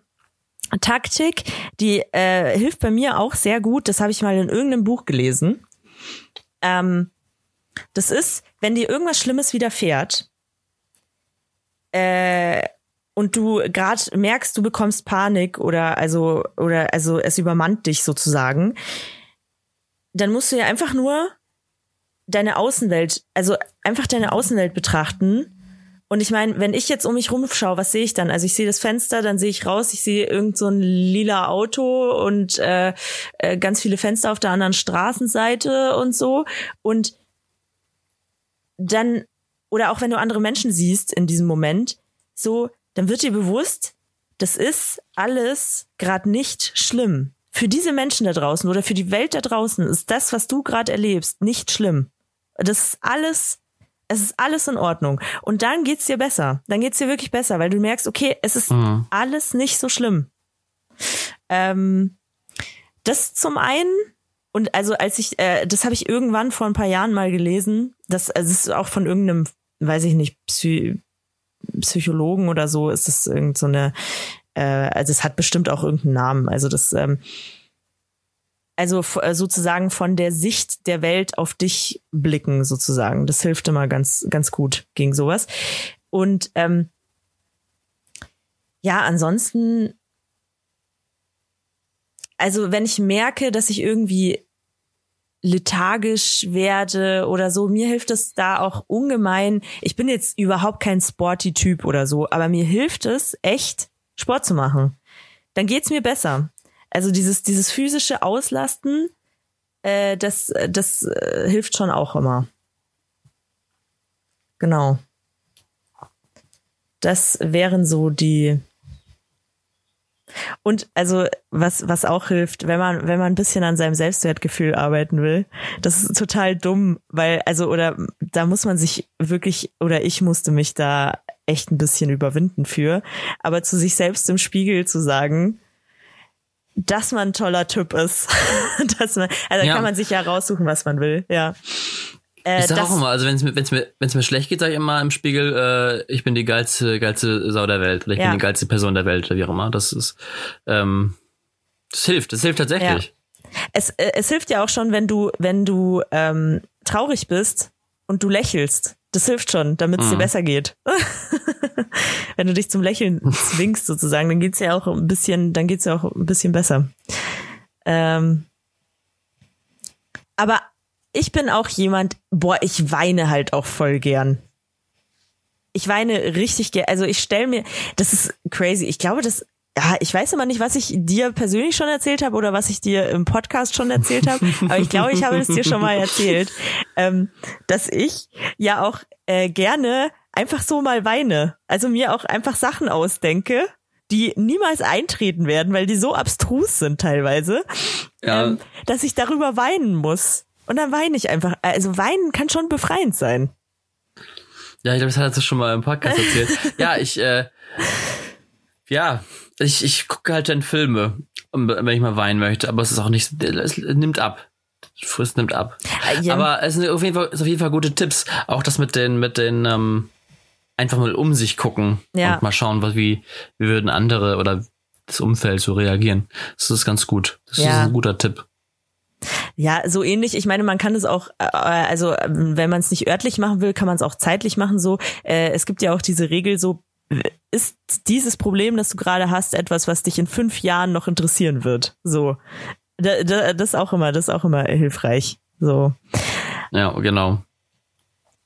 Taktik, die äh, hilft bei mir auch sehr gut. Das habe ich mal in irgendeinem Buch gelesen. Ähm, das ist, wenn dir irgendwas Schlimmes widerfährt äh, und du gerade merkst, du bekommst Panik oder also oder also es übermannt dich sozusagen, dann musst du ja einfach nur deine Außenwelt, also einfach deine Außenwelt betrachten. Und ich meine, wenn ich jetzt um mich rumschaue, was sehe ich dann? Also ich sehe das Fenster, dann sehe ich raus, ich sehe irgend so ein lila Auto und äh, äh, ganz viele Fenster auf der anderen Straßenseite und so. Und dann, oder auch wenn du andere Menschen siehst in diesem Moment, so, dann wird dir bewusst, das ist alles gerade nicht schlimm. Für diese Menschen da draußen oder für die Welt da draußen ist das, was du gerade erlebst, nicht schlimm. Das ist alles, es ist alles in Ordnung. Und dann geht's dir besser. Dann geht's dir wirklich besser, weil du merkst, okay, es ist mhm. alles nicht so schlimm. Ähm, das zum einen, und also als ich, äh, das habe ich irgendwann vor ein paar Jahren mal gelesen, das, also es ist auch von irgendeinem, weiß ich nicht, Psy Psychologen oder so, ist das irgend so äh, also es hat bestimmt auch irgendeinen Namen. Also das, ähm, also äh, sozusagen von der Sicht der Welt auf dich blicken, sozusagen. Das hilft immer ganz, ganz gut gegen sowas. Und ähm, ja, ansonsten, also wenn ich merke, dass ich irgendwie lethargisch werde oder so, mir hilft es da auch ungemein. Ich bin jetzt überhaupt kein Sporty-Typ oder so, aber mir hilft es echt, Sport zu machen. Dann geht's mir besser. Also dieses, dieses physische Auslasten, äh, das, das äh, hilft schon auch immer. Genau. Das wären so die. Und also was was auch hilft, wenn man wenn man ein bisschen an seinem Selbstwertgefühl arbeiten will, das ist total dumm, weil also oder da muss man sich wirklich oder ich musste mich da echt ein bisschen überwinden für, aber zu sich selbst im Spiegel zu sagen, dass man ein toller Typ ist. dass man, also ja. kann man sich ja raussuchen, was man will, ja. Äh, ich sag auch immer, also wenn es mir, wenn's mir, wenn's mir schlecht geht, sage ich immer im Spiegel, äh, ich bin die geilste, geilste Sau der Welt oder ich ja. bin die geilste Person der Welt oder wie auch immer. Das ist, ähm, das hilft, das hilft tatsächlich. Ja. Es, äh, es hilft ja auch schon, wenn du, wenn du ähm, traurig bist und du lächelst. Das hilft schon, damit es mhm. dir besser geht. Wenn du dich zum Lächeln zwingst sozusagen, dann geht's ja auch ein bisschen, dann geht's ja auch ein bisschen besser. Ähm, aber ich bin auch jemand, boah, ich weine halt auch voll gern. Ich weine richtig gern. Also ich stelle mir, das ist crazy. Ich glaube, das ja, ich weiß immer nicht, was ich dir persönlich schon erzählt habe oder was ich dir im Podcast schon erzählt habe, aber ich glaube, ich habe es dir schon mal erzählt, ähm, dass ich ja auch äh, gerne einfach so mal weine. Also mir auch einfach Sachen ausdenke, die niemals eintreten werden, weil die so abstrus sind teilweise, ja. ähm, dass ich darüber weinen muss. Und dann weine ich einfach. Also weinen kann schon befreiend sein. Ja, ich glaube, das hat er schon mal im Podcast erzählt. ja, ich, äh, ja, ich, ich gucke halt dann Filme, wenn ich mal weinen möchte, aber es ist auch nicht, es nimmt ab. Frist nimmt ab. Äh, ja. Aber es sind auf jeden Fall, auf jeden Fall gute Tipps. Auch das mit den, mit den, ähm, einfach mal um sich gucken ja. und mal schauen, was, wie, wie würden andere oder das Umfeld so reagieren. Das ist ganz gut. Das ja. ist ein guter Tipp. Ja, so ähnlich. Ich meine, man kann es auch, äh, also wenn man es nicht örtlich machen will, kann man es auch zeitlich machen. So, äh, es gibt ja auch diese Regel, so ist dieses Problem, das du gerade hast, etwas, was dich in fünf Jahren noch interessieren wird. So, da, da, das ist auch immer, das auch immer hilfreich. So. Ja, genau.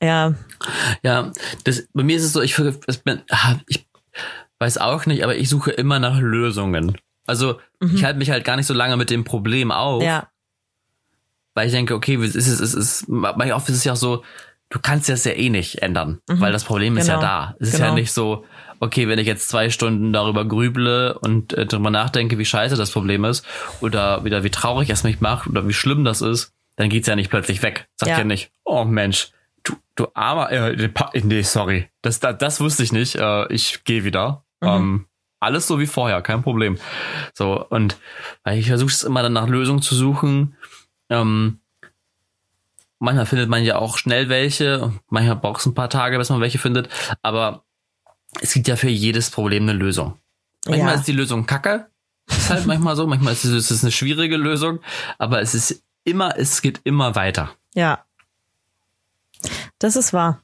Ja. Ja, das, bei mir ist es so, ich, ah, ich weiß auch nicht, aber ich suche immer nach Lösungen. Also mhm. ich halte mich halt gar nicht so lange mit dem Problem auf. Ja. Weil ich denke, okay, ist, es ist, es ist, manchmal oft ist es ja auch so, du kannst das ja eh nicht ändern, mhm. weil das Problem ist ja genau. da. Es ist genau. ja nicht so, okay, wenn ich jetzt zwei Stunden darüber grüble und äh, darüber nachdenke, wie scheiße das Problem ist oder wieder wie traurig es mich macht oder wie schlimm das ist, dann geht's ja nicht plötzlich weg. Sagt ja, ja nicht, oh Mensch, du, du armer, äh, nee, sorry, das, das, das wusste ich nicht, äh, ich gehe wieder. Mhm. Ähm, alles so wie vorher, kein Problem. So, und weil ich versuche es immer dann nach Lösungen zu suchen. Ähm, manchmal findet man ja auch schnell welche, manchmal braucht es ein paar Tage, bis man welche findet, aber es gibt ja für jedes Problem eine Lösung. Manchmal ja. ist die Lösung kacke, ist halt manchmal so, manchmal ist es, ist es eine schwierige Lösung, aber es ist immer, es geht immer weiter. Ja. Das ist wahr.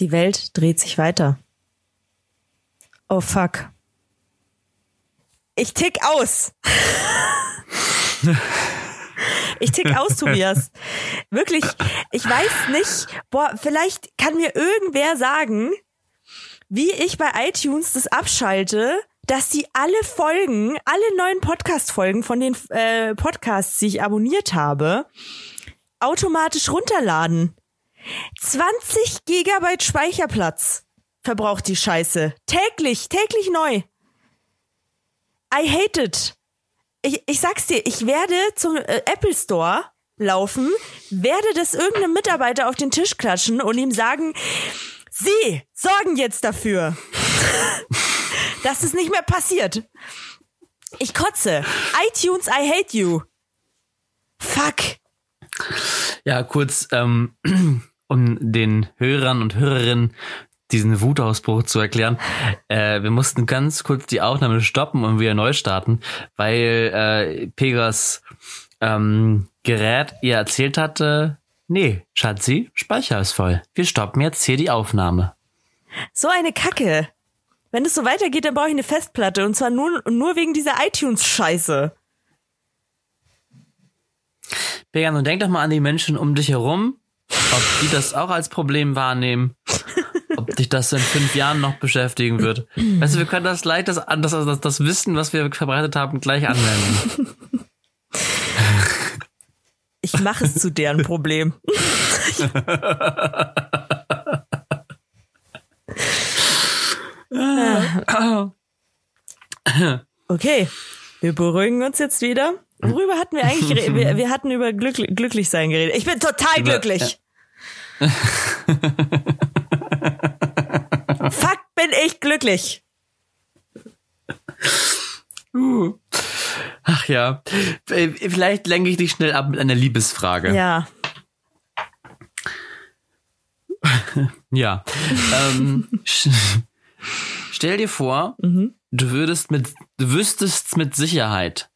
Die Welt dreht sich weiter. Oh fuck. Ich tick aus. Ich tick aus, Tobias. Wirklich, ich weiß nicht, boah, vielleicht kann mir irgendwer sagen, wie ich bei iTunes das abschalte, dass die alle Folgen, alle neuen Podcast-Folgen von den äh, Podcasts, die ich abonniert habe, automatisch runterladen. 20 Gigabyte Speicherplatz verbraucht die Scheiße. Täglich, täglich neu. I hate it. Ich, ich sag's dir, ich werde zum äh, Apple Store laufen, werde das irgendeinem Mitarbeiter auf den Tisch klatschen und ihm sagen, Sie sorgen jetzt dafür, dass es nicht mehr passiert. Ich kotze. iTunes, I hate you. Fuck. Ja, kurz, ähm, um den Hörern und Hörerinnen diesen Wutausbruch zu erklären. Äh, wir mussten ganz kurz die Aufnahme stoppen und wieder neu starten, weil äh, Pegas ähm, Gerät ihr erzählt hatte, nee, Schatzi, Speicher ist voll. Wir stoppen jetzt hier die Aufnahme. So eine Kacke. Wenn es so weitergeht, dann brauche ich eine Festplatte und zwar nur, nur wegen dieser iTunes-Scheiße. Began, und denk doch mal an die Menschen um dich herum, ob die das auch als Problem wahrnehmen ob dich das in fünf Jahren noch beschäftigen wird. Weißt du, wir können das Leid, das, das, das, das Wissen, was wir verbreitet haben, gleich anwenden. Ich mache es zu deren Problem. okay, wir beruhigen uns jetzt wieder. Worüber hatten wir eigentlich? Wir, wir hatten über Glück, glücklich sein geredet. Ich bin total glücklich. Fuck, bin ich glücklich. Uh. Ach ja. Vielleicht lenke ich dich schnell ab mit einer Liebesfrage. Ja. ja. ähm, stell dir vor, mhm. du würdest mit, du wüsstest mit Sicherheit,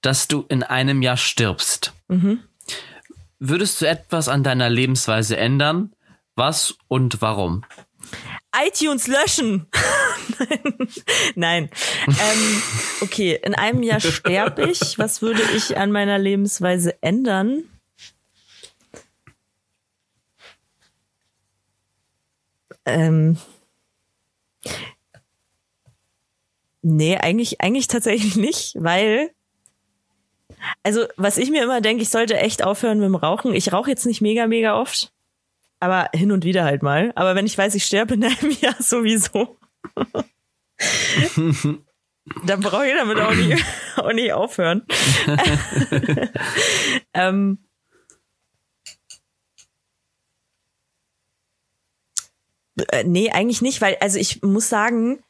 dass du in einem Jahr stirbst. Mhm. Würdest du etwas an deiner Lebensweise ändern? Was und warum? iTunes löschen. Nein. Ähm, okay, in einem Jahr sterbe ich. Was würde ich an meiner Lebensweise ändern? Ähm, nee, eigentlich, eigentlich tatsächlich nicht, weil also, was ich mir immer denke, ich sollte echt aufhören mit dem Rauchen. Ich rauche jetzt nicht mega, mega oft aber hin und wieder halt mal. Aber wenn ich weiß, ich sterbe in einem Jahr sowieso, dann brauche ich damit auch nicht, auch nicht aufhören. ähm, äh, nee, eigentlich nicht, weil, also ich muss sagen,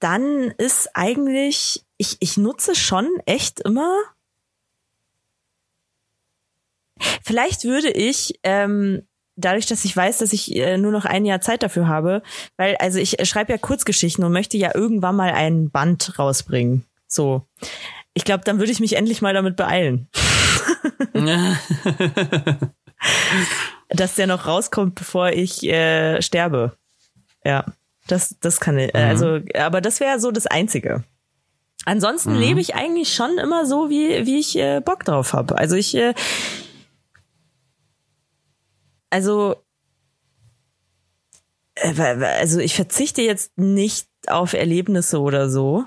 dann ist eigentlich, ich, ich nutze schon echt immer Vielleicht würde ich, ähm, dadurch, dass ich weiß, dass ich äh, nur noch ein Jahr Zeit dafür habe, weil, also ich äh, schreibe ja Kurzgeschichten und möchte ja irgendwann mal ein Band rausbringen. So. ich glaube, dann würde ich mich endlich mal damit beeilen. Dass der noch rauskommt, bevor ich äh, sterbe. Ja, das, das kann ich. Mhm. Also, aber das wäre so das Einzige. Ansonsten mhm. lebe ich eigentlich schon immer so, wie, wie ich äh, Bock drauf habe. Also ich, äh, also, äh, also ich verzichte jetzt nicht auf Erlebnisse oder so.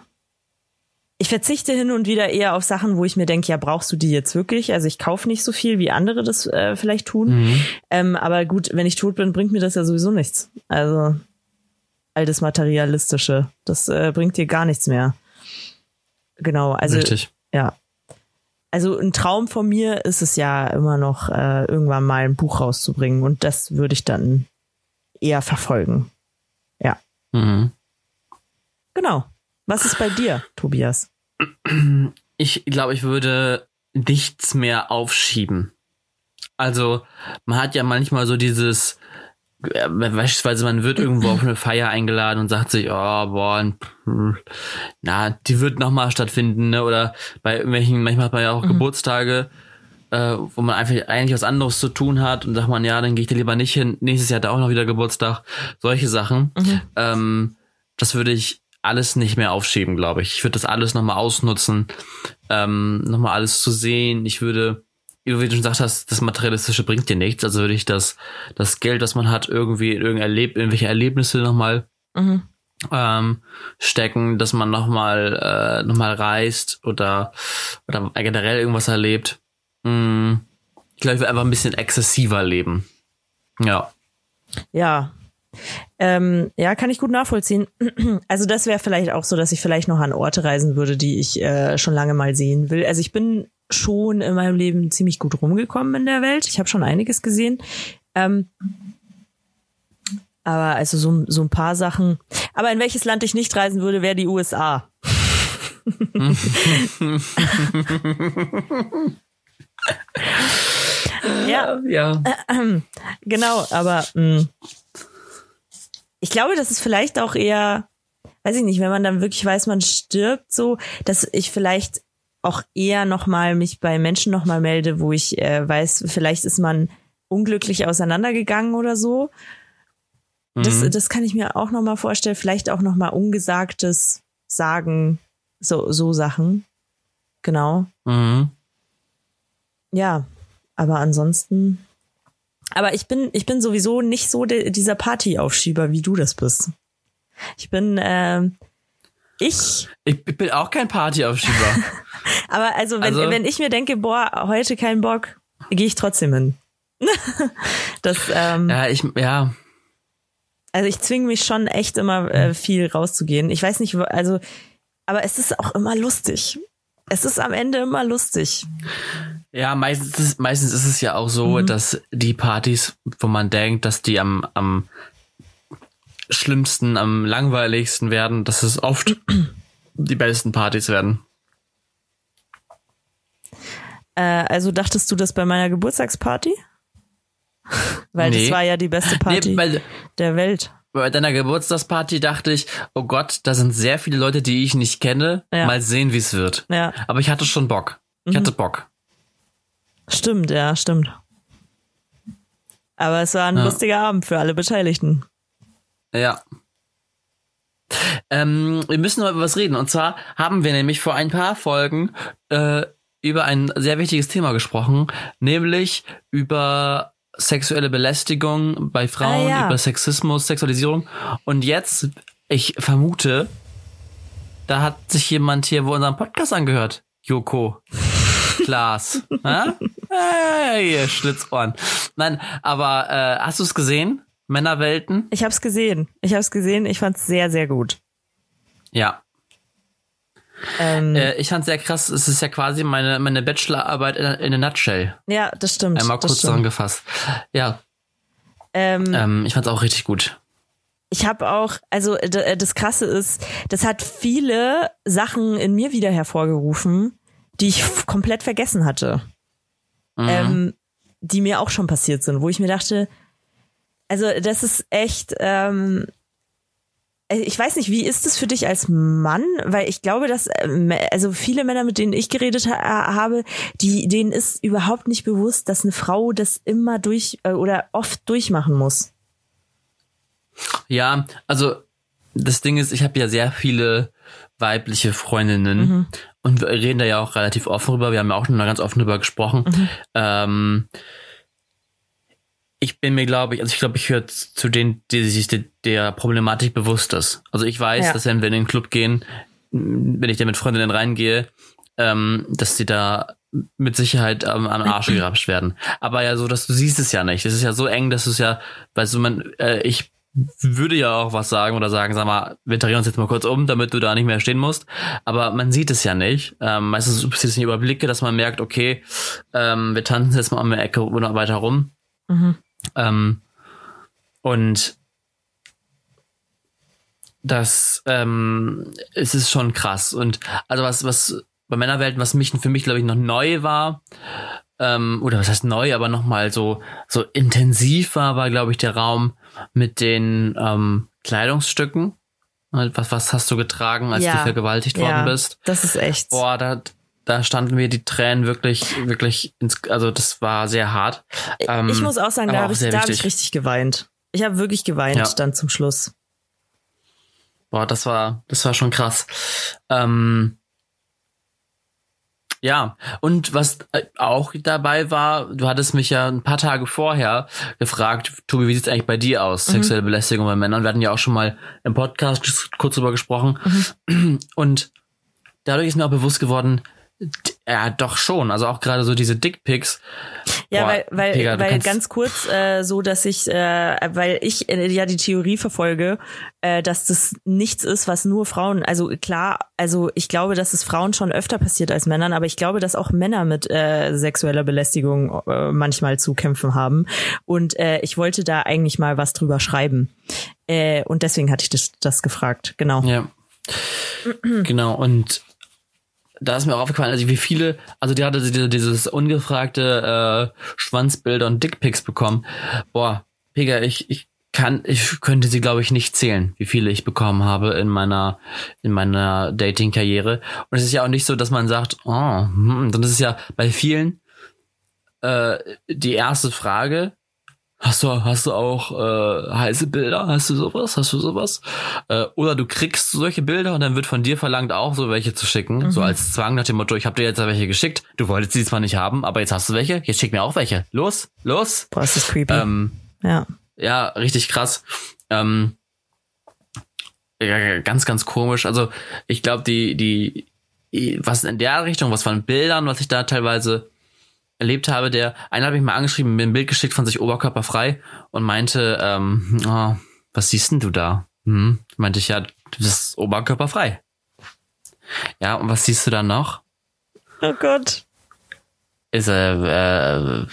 Ich verzichte hin und wieder eher auf Sachen, wo ich mir denke, ja, brauchst du die jetzt wirklich? Also ich kaufe nicht so viel, wie andere das äh, vielleicht tun. Mhm. Ähm, aber gut, wenn ich tot bin, bringt mir das ja sowieso nichts. Also all das Materialistische, das äh, bringt dir gar nichts mehr. Genau, also Richtig. ja. Also ein Traum von mir ist es ja immer noch, äh, irgendwann mal ein Buch rauszubringen und das würde ich dann eher verfolgen. Ja. Mhm. Genau. Was ist bei dir, Tobias? Ich glaube, ich würde nichts mehr aufschieben. Also, man hat ja manchmal so dieses, beispielsweise man wird irgendwo auf eine Feier eingeladen und sagt sich, oh, boah, na, die wird nochmal stattfinden, ne? Oder bei irgendwelchen, manchmal hat man ja auch mhm. Geburtstage, äh, wo man einfach eigentlich was anderes zu tun hat und sagt man, ja, dann gehe ich da lieber nicht hin. Nächstes Jahr hat auch noch wieder Geburtstag. Solche Sachen. Mhm. Ähm, das würde ich alles nicht mehr aufschieben, glaube ich. Ich würde das alles nochmal ausnutzen, ähm, nochmal alles zu sehen. Ich würde, wie du schon gesagt hast, das Materialistische bringt dir nichts. Also würde ich das, das Geld, das man hat, irgendwie in irgendein irgendwelche Erlebnisse nochmal mhm. ähm, stecken, dass man nochmal äh, noch reist oder, oder generell irgendwas erlebt. Hm, ich glaube, ich will einfach ein bisschen exzessiver leben. Ja. Ja, ähm, ja, kann ich gut nachvollziehen. Also das wäre vielleicht auch so, dass ich vielleicht noch an Orte reisen würde, die ich äh, schon lange mal sehen will. Also ich bin schon in meinem Leben ziemlich gut rumgekommen in der Welt. Ich habe schon einiges gesehen. Ähm, aber also so, so ein paar Sachen. Aber in welches Land ich nicht reisen würde, wäre die USA. ja. Ja. Genau, aber mh, mm, ich glaube, das ist vielleicht auch eher, weiß ich nicht, wenn man dann wirklich weiß, man stirbt so, dass ich vielleicht auch eher nochmal mich bei Menschen nochmal melde, wo ich äh, weiß, vielleicht ist man unglücklich auseinandergegangen oder so. Das, mhm. das kann ich mir auch nochmal vorstellen. Vielleicht auch nochmal ungesagtes Sagen, so, so Sachen. Genau. Mhm. Ja, aber ansonsten aber ich bin, ich bin sowieso nicht so de, dieser Partyaufschieber, wie du das bist. Ich bin, äh, ich. Ich bin auch kein Partyaufschieber. Aber also wenn, also, wenn ich mir denke, boah, heute kein Bock, gehe ich trotzdem hin. das, ähm, ja, ich, ja. Also ich zwinge mich schon echt immer äh, viel rauszugehen. Ich weiß nicht, also, aber es ist auch immer lustig. Es ist am Ende immer lustig. Ja, meistens ist, meistens ist es ja auch so, mhm. dass die Partys, wo man denkt, dass die am, am schlimmsten, am langweiligsten werden, dass es oft die besten Partys werden. Äh, also dachtest du das bei meiner Geburtstagsparty? weil nee. das war ja die beste Party nee, weil, der Welt. Bei deiner Geburtstagsparty dachte ich, oh Gott, da sind sehr viele Leute, die ich nicht kenne. Ja. Mal sehen, wie es wird. Ja. Aber ich hatte schon Bock. Ich mhm. hatte Bock. Stimmt, ja, stimmt. Aber es war ein ja. lustiger Abend für alle Beteiligten. Ja. Ähm, wir müssen noch über was reden. Und zwar haben wir nämlich vor ein paar Folgen äh, über ein sehr wichtiges Thema gesprochen, nämlich über sexuelle Belästigung bei Frauen, ah, ja. über Sexismus, Sexualisierung. Und jetzt, ich vermute, da hat sich jemand hier wo unseren Podcast angehört. Joko. Klaas. hey, Schlitzohren. Nein, aber äh, hast du es gesehen? Männerwelten? Ich habe es gesehen. Ich habe es gesehen. Ich fand es sehr, sehr gut. Ja. Ähm, äh, ich fand sehr krass. Es ist ja quasi meine meine Bachelorarbeit in, in a nutshell. Ja, das stimmt. Einmal kurz zusammengefasst. Ja. Ähm, ähm, ich fand es auch richtig gut. Ich habe auch, also das Krasse ist, das hat viele Sachen in mir wieder hervorgerufen, die ich komplett vergessen hatte. Mhm. Ähm, die mir auch schon passiert sind, wo ich mir dachte, also das ist echt, ähm, äh, ich weiß nicht, wie ist es für dich als Mann? Weil ich glaube, dass äh, also viele Männer, mit denen ich geredet ha habe, die denen ist überhaupt nicht bewusst, dass eine Frau das immer durch äh, oder oft durchmachen muss. Ja, also das Ding ist, ich habe ja sehr viele weibliche Freundinnen mhm. und wir reden da ja auch relativ offen drüber. Wir haben ja auch schon mal ganz offen drüber gesprochen. Mhm. Ähm, ich bin mir, glaube ich, also ich glaube, ich höre zu denen, die sich der, Problematik bewusst ist. Also ich weiß, ja. dass wenn wir in den Club gehen, wenn ich da mit Freundinnen reingehe, ähm, dass die da mit Sicherheit ähm, am Arsch gerapscht werden. Aber ja so, dass du siehst es ja nicht. Es ist ja so eng, dass du es ja, weißt du, man, äh, ich würde ja auch was sagen oder sagen, sag mal, wir drehen uns jetzt mal kurz um, damit du da nicht mehr stehen musst. Aber man sieht es ja nicht. Ähm, meistens passiert es nicht Überblicke, dass man merkt, okay, ähm, wir tanzen jetzt mal um eine Ecke oder weiter rum. Mhm. Ähm, und das ähm, es ist schon krass. Und also was, was bei Männerwelten, was mich für mich, glaube ich, noch neu war, ähm, oder was heißt neu, aber nochmal so, so intensiv war, war, glaube ich, der Raum mit den ähm, Kleidungsstücken. Was, was hast du getragen, als ja. du vergewaltigt worden ja, bist? Das ist echt. Boah, da, da standen mir die Tränen wirklich, wirklich ins, also das war sehr hart. Ähm, ich muss auch sagen, da habe ich, hab ich richtig geweint. Ich habe wirklich geweint ja. dann zum Schluss. Boah, das war, das war schon krass. Ähm, ja, und was äh, auch dabei war, du hattest mich ja ein paar Tage vorher gefragt, Tobi, wie sieht's eigentlich bei dir aus, mhm. sexuelle Belästigung bei Männern? Wir hatten ja auch schon mal im Podcast kurz drüber gesprochen. Mhm. Und dadurch ist mir auch bewusst geworden, ja, doch schon. Also auch gerade so diese Dickpics. Ja, Boah, weil, weil, Pega, weil ganz kurz äh, so, dass ich, äh, weil ich äh, ja die Theorie verfolge, äh, dass das nichts ist, was nur Frauen, also klar, also ich glaube, dass es Frauen schon öfter passiert als Männern, aber ich glaube, dass auch Männer mit äh, sexueller Belästigung äh, manchmal zu kämpfen haben. Und äh, ich wollte da eigentlich mal was drüber schreiben. Äh, und deswegen hatte ich das, das gefragt, genau. Ja. genau, und da ist mir auch aufgefallen, also wie viele, also die hatte dieses ungefragte äh, Schwanzbilder und Dickpics bekommen. Boah, Pega, ich, ich kann, ich könnte sie, glaube ich, nicht zählen, wie viele ich bekommen habe in meiner, in meiner Dating-Karriere. Und es ist ja auch nicht so, dass man sagt, oh, hm, dann ist es ja bei vielen äh, die erste Frage, Hast du, hast du auch äh, heiße Bilder? Hast du sowas? Hast du sowas? Äh, oder du kriegst solche Bilder und dann wird von dir verlangt, auch so welche zu schicken. Mhm. So als Zwang nach dem Motto, ich habe dir jetzt welche geschickt. Du wolltest sie zwar nicht haben, aber jetzt hast du welche. Jetzt schick mir auch welche. Los, los. Boah, ist das creepy. Ähm, ja. Ja, richtig krass. Ähm, ja, ganz, ganz komisch. Also ich glaube, die, die, was in der Richtung, was von Bildern, was ich da teilweise erlebt habe, der, einer habe ich mal angeschrieben, mir ein Bild geschickt von sich oberkörperfrei und meinte, ähm, oh, was siehst denn du da? Hm? Meinte ich, ja, du bist oberkörperfrei. Ja, und was siehst du da noch? Oh Gott. Ist äh, äh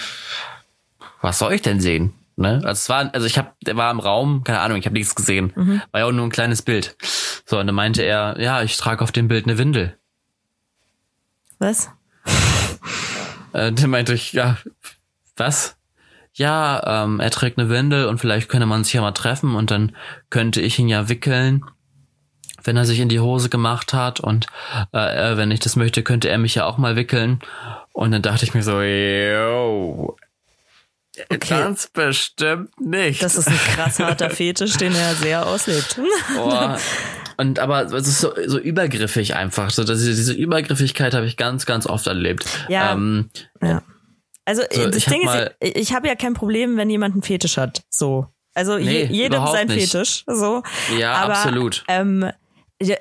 was soll ich denn sehen? Ne? Also es war, also ich habe, der war im Raum, keine Ahnung, ich habe nichts gesehen. Mhm. War ja auch nur ein kleines Bild. So, und dann meinte er, ja, ich trage auf dem Bild eine Windel. Was? Äh, dann meinte ich, ja, was? Ja, ähm, er trägt eine Windel und vielleicht könnte man sich ja mal treffen und dann könnte ich ihn ja wickeln, wenn er sich in die Hose gemacht hat und äh, wenn ich das möchte, könnte er mich ja auch mal wickeln. Und dann dachte ich mir so, yo, Okay. Ganz bestimmt nicht. Das ist ein krass harter Fetisch, den er sehr auslebt. Boah. Und aber es ist so, so übergriffig einfach. So, dass diese Übergriffigkeit habe ich ganz, ganz oft erlebt. Ja. Ähm, ja. Also so, das Ding ist, ich habe ja kein Problem, wenn jemand einen Fetisch hat. So. Also nee, jedem sein nicht. Fetisch. So. Ja, aber, absolut. Ähm,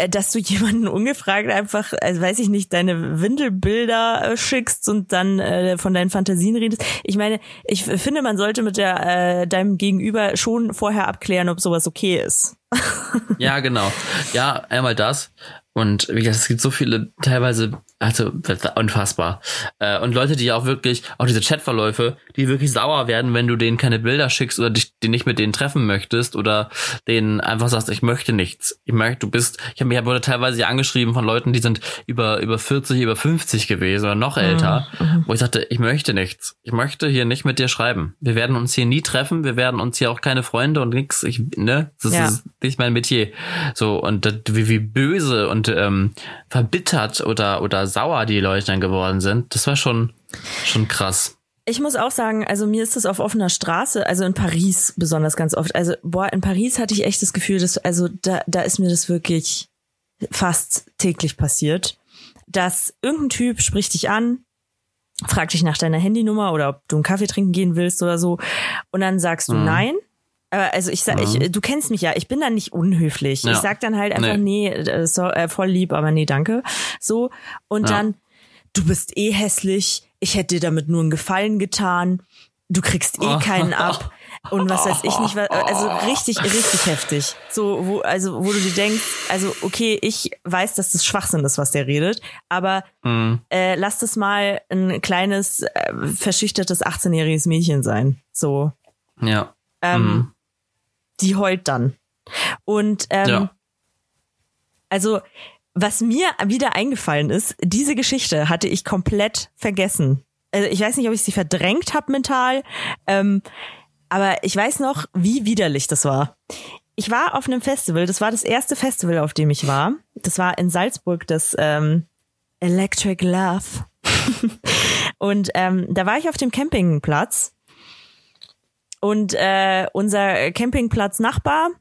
dass du jemanden ungefragt einfach, also weiß ich nicht, deine Windelbilder äh, schickst und dann äh, von deinen Fantasien redest. Ich meine, ich finde, man sollte mit der äh, deinem Gegenüber schon vorher abklären, ob sowas okay ist. ja, genau. Ja, einmal das. Und wie gesagt, es gibt so viele teilweise, also unfassbar. Äh, und Leute, die auch wirklich, auch diese Chatverläufe, die wirklich sauer werden, wenn du denen keine Bilder schickst oder dich die nicht mit denen treffen möchtest oder denen einfach sagst, ich möchte nichts. Ich möchte, du bist, ich habe mich wurde teilweise angeschrieben von Leuten, die sind über über 40, über 50 gewesen oder noch älter, mhm. wo ich sagte, ich möchte nichts. Ich möchte hier nicht mit dir schreiben. Wir werden uns hier nie treffen, wir werden uns hier auch keine Freunde und nichts. Ich, ne, das ja. ist nicht mein Metier. So, und wie, wie böse und ähm, verbittert oder, oder sauer die Leute dann geworden sind, das war schon, schon krass. Ich muss auch sagen, also mir ist das auf offener Straße, also in Paris besonders ganz oft. Also, boah, in Paris hatte ich echt das Gefühl, dass, also da, da ist mir das wirklich fast täglich passiert, dass irgendein Typ spricht dich an, fragt dich nach deiner Handynummer oder ob du einen Kaffee trinken gehen willst oder so. Und dann sagst du mhm. nein. Also ich sag, mhm. ich, du kennst mich ja, ich bin dann nicht unhöflich. Ja. Ich sag dann halt einfach, nee, nee äh, so, äh, voll lieb, aber nee, danke. So. Und ja. dann, du bist eh hässlich, ich hätte dir damit nur einen Gefallen getan, du kriegst eh keinen ab. Und was weiß ich nicht, also richtig, richtig heftig. So, wo, also, wo du dir denkst, also, okay, ich weiß, dass das Schwachsinn ist, was der redet, aber mhm. äh, lass das mal ein kleines, äh, verschüchtertes 18-jähriges Mädchen sein. So. Ja. Ähm, mhm. Die heult dann. Und ähm, ja. also was mir wieder eingefallen ist, diese Geschichte hatte ich komplett vergessen. Also ich weiß nicht, ob ich sie verdrängt habe mental, ähm, aber ich weiß noch, wie widerlich das war. Ich war auf einem Festival, das war das erste Festival, auf dem ich war. Das war in Salzburg, das ähm, Electric Love. und ähm, da war ich auf dem Campingplatz und äh, unser Campingplatz-Nachbar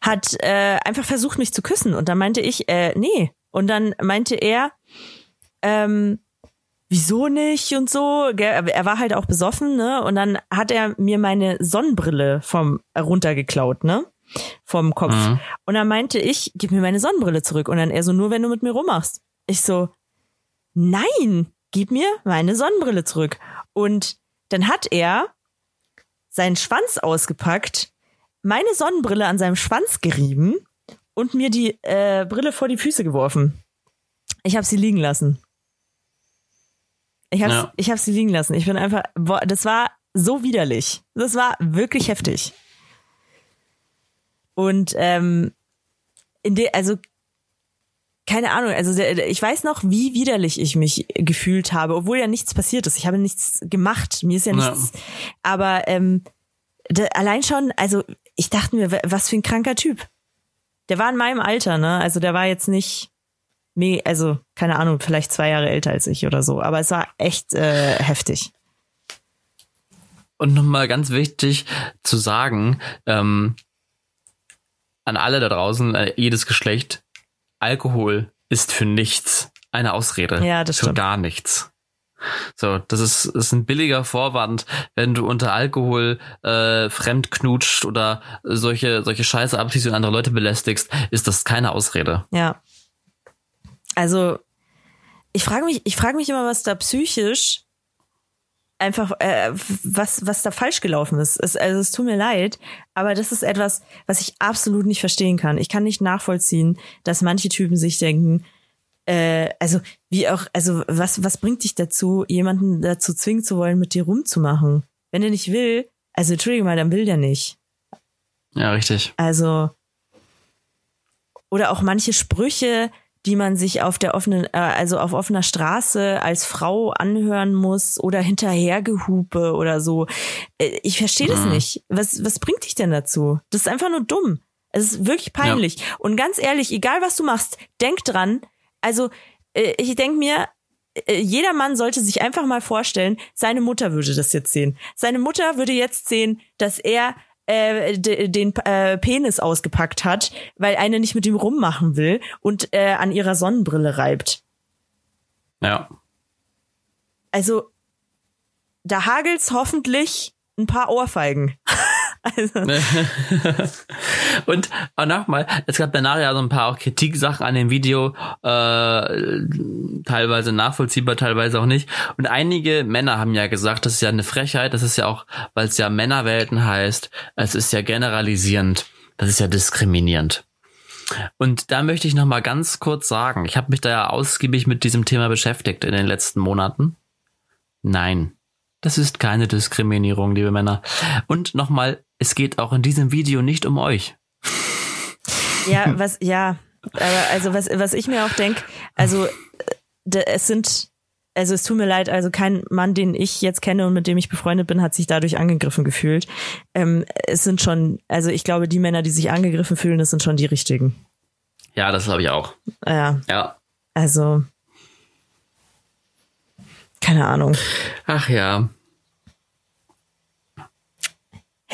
hat äh, einfach versucht, mich zu küssen. Und dann meinte ich, äh, nee. Und dann meinte er, ähm, wieso nicht und so. Er war halt auch besoffen, ne? Und dann hat er mir meine Sonnenbrille vom runtergeklaut, ne? Vom Kopf. Mhm. Und dann meinte ich, gib mir meine Sonnenbrille zurück. Und dann er so, nur wenn du mit mir rummachst. Ich so, nein, gib mir meine Sonnenbrille zurück. Und dann hat er seinen Schwanz ausgepackt, meine Sonnenbrille an seinem Schwanz gerieben und mir die äh, Brille vor die Füße geworfen. Ich habe sie liegen lassen. Ich habe ja. ich hab sie liegen lassen. Ich bin einfach, boah, das war so widerlich. Das war wirklich heftig. Und ähm, in der, also keine Ahnung, also ich weiß noch, wie widerlich ich mich gefühlt habe, obwohl ja nichts passiert ist. Ich habe nichts gemacht, mir ist ja nichts. Ja. Aber ähm, da, allein schon, also ich dachte mir, was für ein kranker Typ. Der war in meinem Alter, ne? Also der war jetzt nicht, also keine Ahnung, vielleicht zwei Jahre älter als ich oder so. Aber es war echt äh, heftig. Und nochmal ganz wichtig zu sagen, ähm, an alle da draußen, äh, jedes Geschlecht, Alkohol ist für nichts eine Ausrede. Ja, das für stimmt. gar nichts. So, das ist, ist ein billiger Vorwand, wenn du unter Alkohol äh, fremd knutscht oder solche, solche Scheiße abziehst und andere Leute belästigst, ist das keine Ausrede. Ja. Also, ich frage mich, ich frage mich immer, was da psychisch einfach, äh, was, was da falsch gelaufen ist. Es, also es tut mir leid, aber das ist etwas, was ich absolut nicht verstehen kann. Ich kann nicht nachvollziehen, dass manche Typen sich denken, äh, also wie auch, also was, was bringt dich dazu, jemanden dazu zwingen zu wollen, mit dir rumzumachen? Wenn er nicht will, also entschuldige mal, dann will der nicht. Ja, richtig. Also, oder auch manche Sprüche, die man sich auf der offenen, äh, also auf offener Straße als Frau anhören muss oder hinterhergehupe oder so. Äh, ich verstehe das mhm. nicht. Was, was bringt dich denn dazu? Das ist einfach nur dumm. Es ist wirklich peinlich. Ja. Und ganz ehrlich, egal was du machst, denk dran. Also, äh, ich denk mir, äh, jeder Mann sollte sich einfach mal vorstellen, seine Mutter würde das jetzt sehen. Seine Mutter würde jetzt sehen, dass er äh, den äh, Penis ausgepackt hat, weil eine nicht mit ihm rummachen will und äh, an ihrer Sonnenbrille reibt. Ja. Also, da hagelt's hoffentlich ein paar Ohrfeigen. Also. und auch nochmal, es gab danach ja so ein paar auch Kritiksachen an dem Video, äh, teilweise nachvollziehbar, teilweise auch nicht. Und einige Männer haben ja gesagt, das ist ja eine Frechheit, das ist ja auch, weil es ja Männerwelten heißt, es ist ja generalisierend, das ist ja diskriminierend. Und da möchte ich nochmal ganz kurz sagen, ich habe mich da ja ausgiebig mit diesem Thema beschäftigt in den letzten Monaten. Nein, das ist keine Diskriminierung, liebe Männer. Und nochmal, es geht auch in diesem Video nicht um euch. Ja, was, ja, aber also was, was ich mir auch denke, also es sind also es tut mir leid, also kein Mann, den ich jetzt kenne und mit dem ich befreundet bin, hat sich dadurch angegriffen gefühlt. Ähm, es sind schon, also ich glaube, die Männer, die sich angegriffen fühlen, das sind schon die richtigen. Ja, das glaube ich auch. Ja. Ja. Also, keine Ahnung. Ach ja.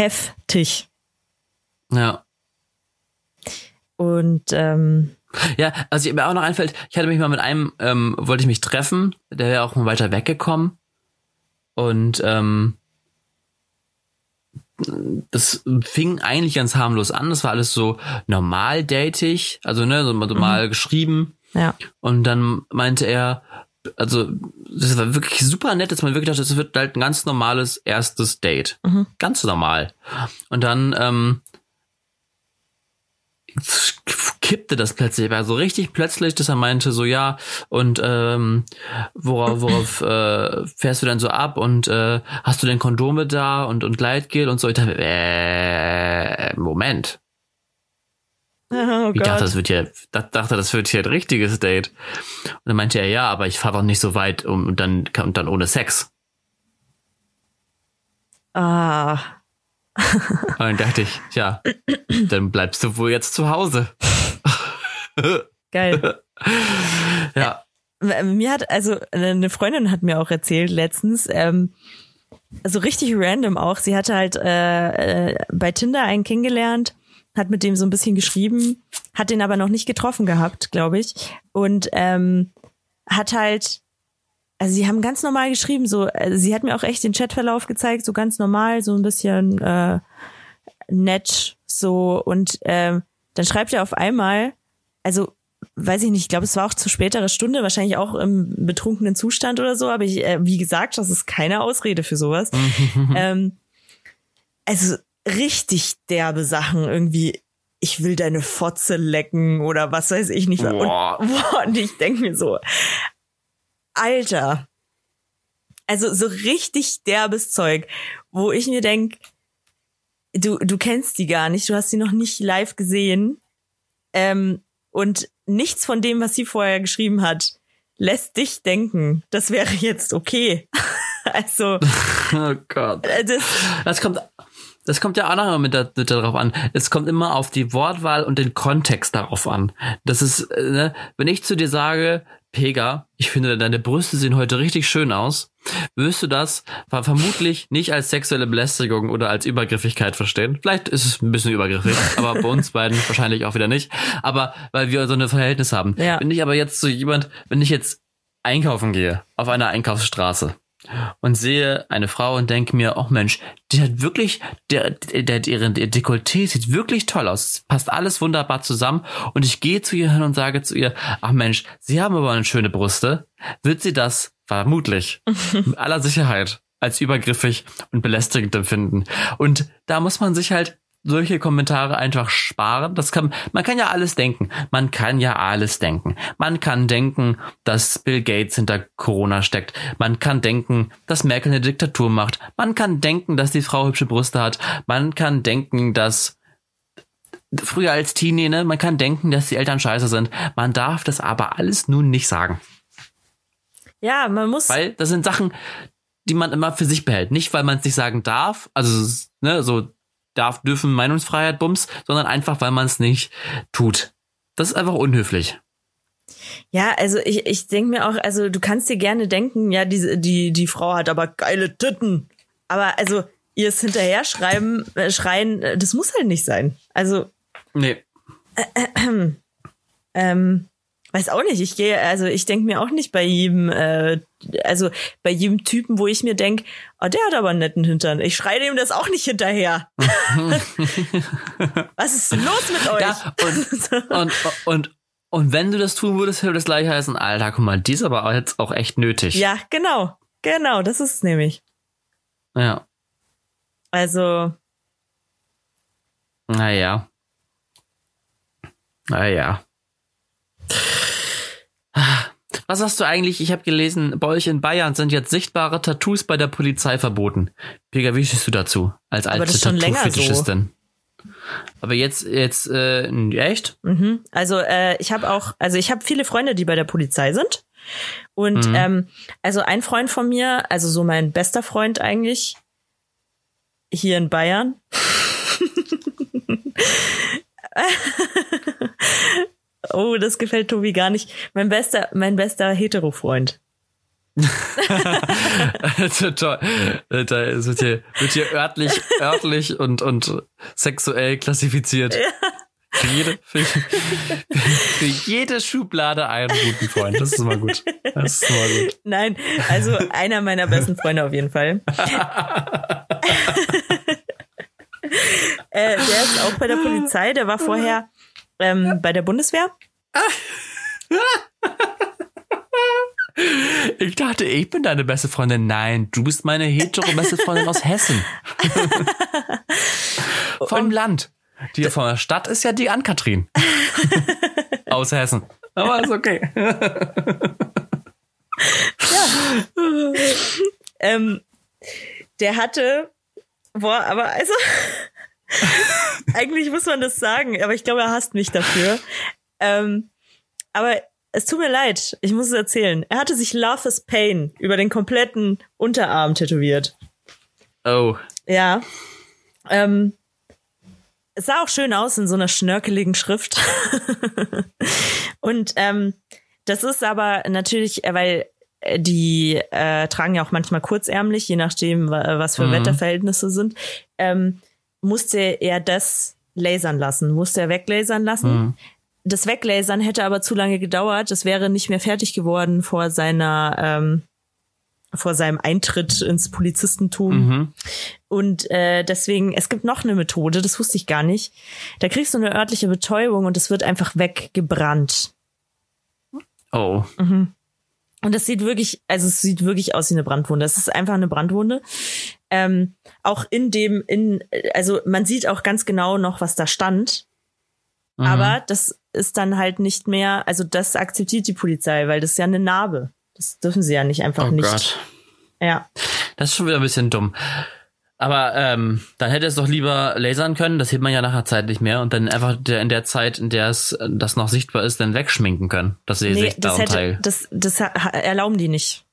Heftig. Ja. Und ähm, ja, also mir auch noch einfällt, ich hatte mich mal mit einem, ähm, wollte ich mich treffen, der wäre auch mal weiter weggekommen. Und ähm, das fing eigentlich ganz harmlos an. Das war alles so normal datig, also ne, so normal mhm. geschrieben. Ja. Und dann meinte er, also das war wirklich super nett, dass man wirklich dachte, das wird halt ein ganz normales erstes Date. Mhm. Ganz normal. Und dann ähm, kippte das plötzlich, war so richtig plötzlich, dass er meinte so ja und ähm, worauf, worauf äh, fährst du denn so ab und äh, hast du denn Kondome da und und Gleitgel und so. Ich dachte, äh, Moment. Oh ich dachte, das wird hier, dachte, das wird hier ein richtiges Date. Und dann meinte er, ja, aber ich fahre doch nicht so weit um, und dann und dann ohne Sex. Ah. Und dann dachte ich, ja, dann bleibst du wohl jetzt zu Hause. Geil. ja. Mir hat, also eine Freundin hat mir auch erzählt letztens, ähm, also richtig random auch, sie hatte halt äh, äh, bei Tinder einen kennengelernt, hat mit dem so ein bisschen geschrieben, hat den aber noch nicht getroffen gehabt, glaube ich. Und ähm, hat halt, also sie haben ganz normal geschrieben, so, also sie hat mir auch echt den Chatverlauf gezeigt, so ganz normal, so ein bisschen äh, nett, so und ähm, dann schreibt er auf einmal, also weiß ich nicht, ich glaube, es war auch zu späterer Stunde, wahrscheinlich auch im betrunkenen Zustand oder so, aber ich, äh, wie gesagt, das ist keine Ausrede für sowas. ähm, also richtig derbe Sachen irgendwie. Ich will deine Fotze lecken oder was weiß ich nicht. Boah. Und, boah, und ich denke mir so, Alter. Also so richtig derbes Zeug, wo ich mir denk, du, du kennst die gar nicht, du hast sie noch nicht live gesehen. Ähm, und nichts von dem, was sie vorher geschrieben hat, lässt dich denken, das wäre jetzt okay. also. Oh Gott. Äh, das, das kommt. Das kommt ja auch noch mit, da, mit darauf an. Es kommt immer auf die Wortwahl und den Kontext darauf an. Das ist, äh, ne, wenn ich zu dir sage, Pega, ich finde, deine Brüste sehen heute richtig schön aus. Wirst du das vermutlich nicht als sexuelle Belästigung oder als Übergriffigkeit verstehen? Vielleicht ist es ein bisschen übergriffig, aber bei uns beiden wahrscheinlich auch wieder nicht. Aber weil wir so ein Verhältnis haben. Ja. Wenn ich aber jetzt so jemand, wenn ich jetzt einkaufen gehe auf einer Einkaufsstraße und sehe eine Frau und denke mir, oh Mensch, die hat wirklich, der, der, ihre Dekolleté sieht wirklich toll aus. Passt alles wunderbar zusammen. Und ich gehe zu ihr hin und sage zu ihr, ach Mensch, Sie haben aber eine schöne Brüste. Wird sie das vermutlich mit aller Sicherheit als übergriffig und belästigend empfinden. Und da muss man sich halt solche Kommentare einfach sparen. Das kann, man kann ja alles denken. Man kann ja alles denken. Man kann denken, dass Bill Gates hinter Corona steckt. Man kann denken, dass Merkel eine Diktatur macht. Man kann denken, dass die Frau hübsche Brüste hat. Man kann denken, dass früher als Teenie, ne, man kann denken, dass die Eltern scheiße sind. Man darf das aber alles nun nicht sagen. Ja, man muss. Weil das sind Sachen, die man immer für sich behält. Nicht, weil man es nicht sagen darf. Also, ne, so darf, dürfen Meinungsfreiheit bums, sondern einfach, weil man es nicht tut. Das ist einfach unhöflich. Ja, also ich, ich denke mir auch, also du kannst dir gerne denken, ja, die, die, die Frau hat aber geile Titten. Aber also ihr es hinterher schreiben, äh, schreien, äh, das muss halt nicht sein. Also. Nee. Äh, äh, ähm, Weiß auch nicht. Ich gehe, also ich denke mir auch nicht bei jedem, äh, also bei jedem Typen, wo ich mir denk, oh, der hat aber einen netten Hintern. Ich schreie dem das auch nicht hinterher. Was ist los mit euch? Ja, und, und, und, und wenn du das tun würdest, würde das gleich heißen, Alter, guck mal, die ist aber jetzt auch echt nötig. Ja, genau. Genau, das ist es nämlich. Ja. Also. Naja. Naja. Was sagst du eigentlich? Ich habe gelesen, bei euch in Bayern sind jetzt sichtbare Tattoos bei der Polizei verboten. Pega, wie stehst du dazu? Als alte Tattoo-Fetischistin. So. Aber jetzt, jetzt, äh, echt? Mhm. Also äh, ich habe auch, also ich habe viele Freunde, die bei der Polizei sind. Und mhm. ähm, also ein Freund von mir, also so mein bester Freund eigentlich, hier in Bayern. oh, das gefällt Tobi gar nicht. Mein bester, mein bester Hetero-Freund. Toll. Da wird hier, wird hier örtlich, örtlich und, und sexuell klassifiziert. Ja. Für jede, für, für, jede Schublade einen guten Freund. Das ist mal gut. Das ist mal gut. Nein, also einer meiner besten Freunde auf jeden Fall. äh, der ist auch bei der Polizei. Der war vorher ähm, bei der Bundeswehr. Ich dachte, ich bin deine beste Freundin. Nein, du bist meine hetero beste Freundin aus Hessen. Vom Und Land. Die von der Stadt ist ja die Ann-Kathrin. aus Hessen. Aber ist okay. ja. ähm, der hatte, boah, aber also, eigentlich muss man das sagen, aber ich glaube, er hasst mich dafür. Ähm, aber es tut mir leid, ich muss es erzählen. Er hatte sich Love is Pain über den kompletten Unterarm tätowiert. Oh. Ja. Ähm, es sah auch schön aus in so einer schnörkeligen Schrift. Und ähm, das ist aber natürlich, äh, weil äh, die äh, tragen ja auch manchmal kurzärmlich, je nachdem, was für mhm. Wetterverhältnisse sind, ähm, musste er das lasern lassen, musste er weglasern lassen. Mhm das Weglasern hätte aber zu lange gedauert. Das wäre nicht mehr fertig geworden vor seiner ähm, vor seinem Eintritt ins Polizistentum. Mhm. Und äh, deswegen, es gibt noch eine Methode, das wusste ich gar nicht. Da kriegst du eine örtliche Betäubung und es wird einfach weggebrannt. Oh. Mhm. Und das sieht wirklich, also es sieht wirklich aus wie eine Brandwunde. Es ist einfach eine Brandwunde. Ähm, auch in dem, in, also man sieht auch ganz genau noch, was da stand. Mhm. Aber das ist dann halt nicht mehr, also das akzeptiert die Polizei, weil das ist ja eine Narbe. Das dürfen sie ja nicht einfach oh nicht. Gott. Ja. Das ist schon wieder ein bisschen dumm. Aber ähm, dann hätte es doch lieber lasern können, das sieht man ja nachher Zeit nicht mehr und dann einfach der, in der Zeit, in der es das noch sichtbar ist, dann wegschminken können. Das nee, sichtbare das hätte, Teil. Das, das erlauben die nicht.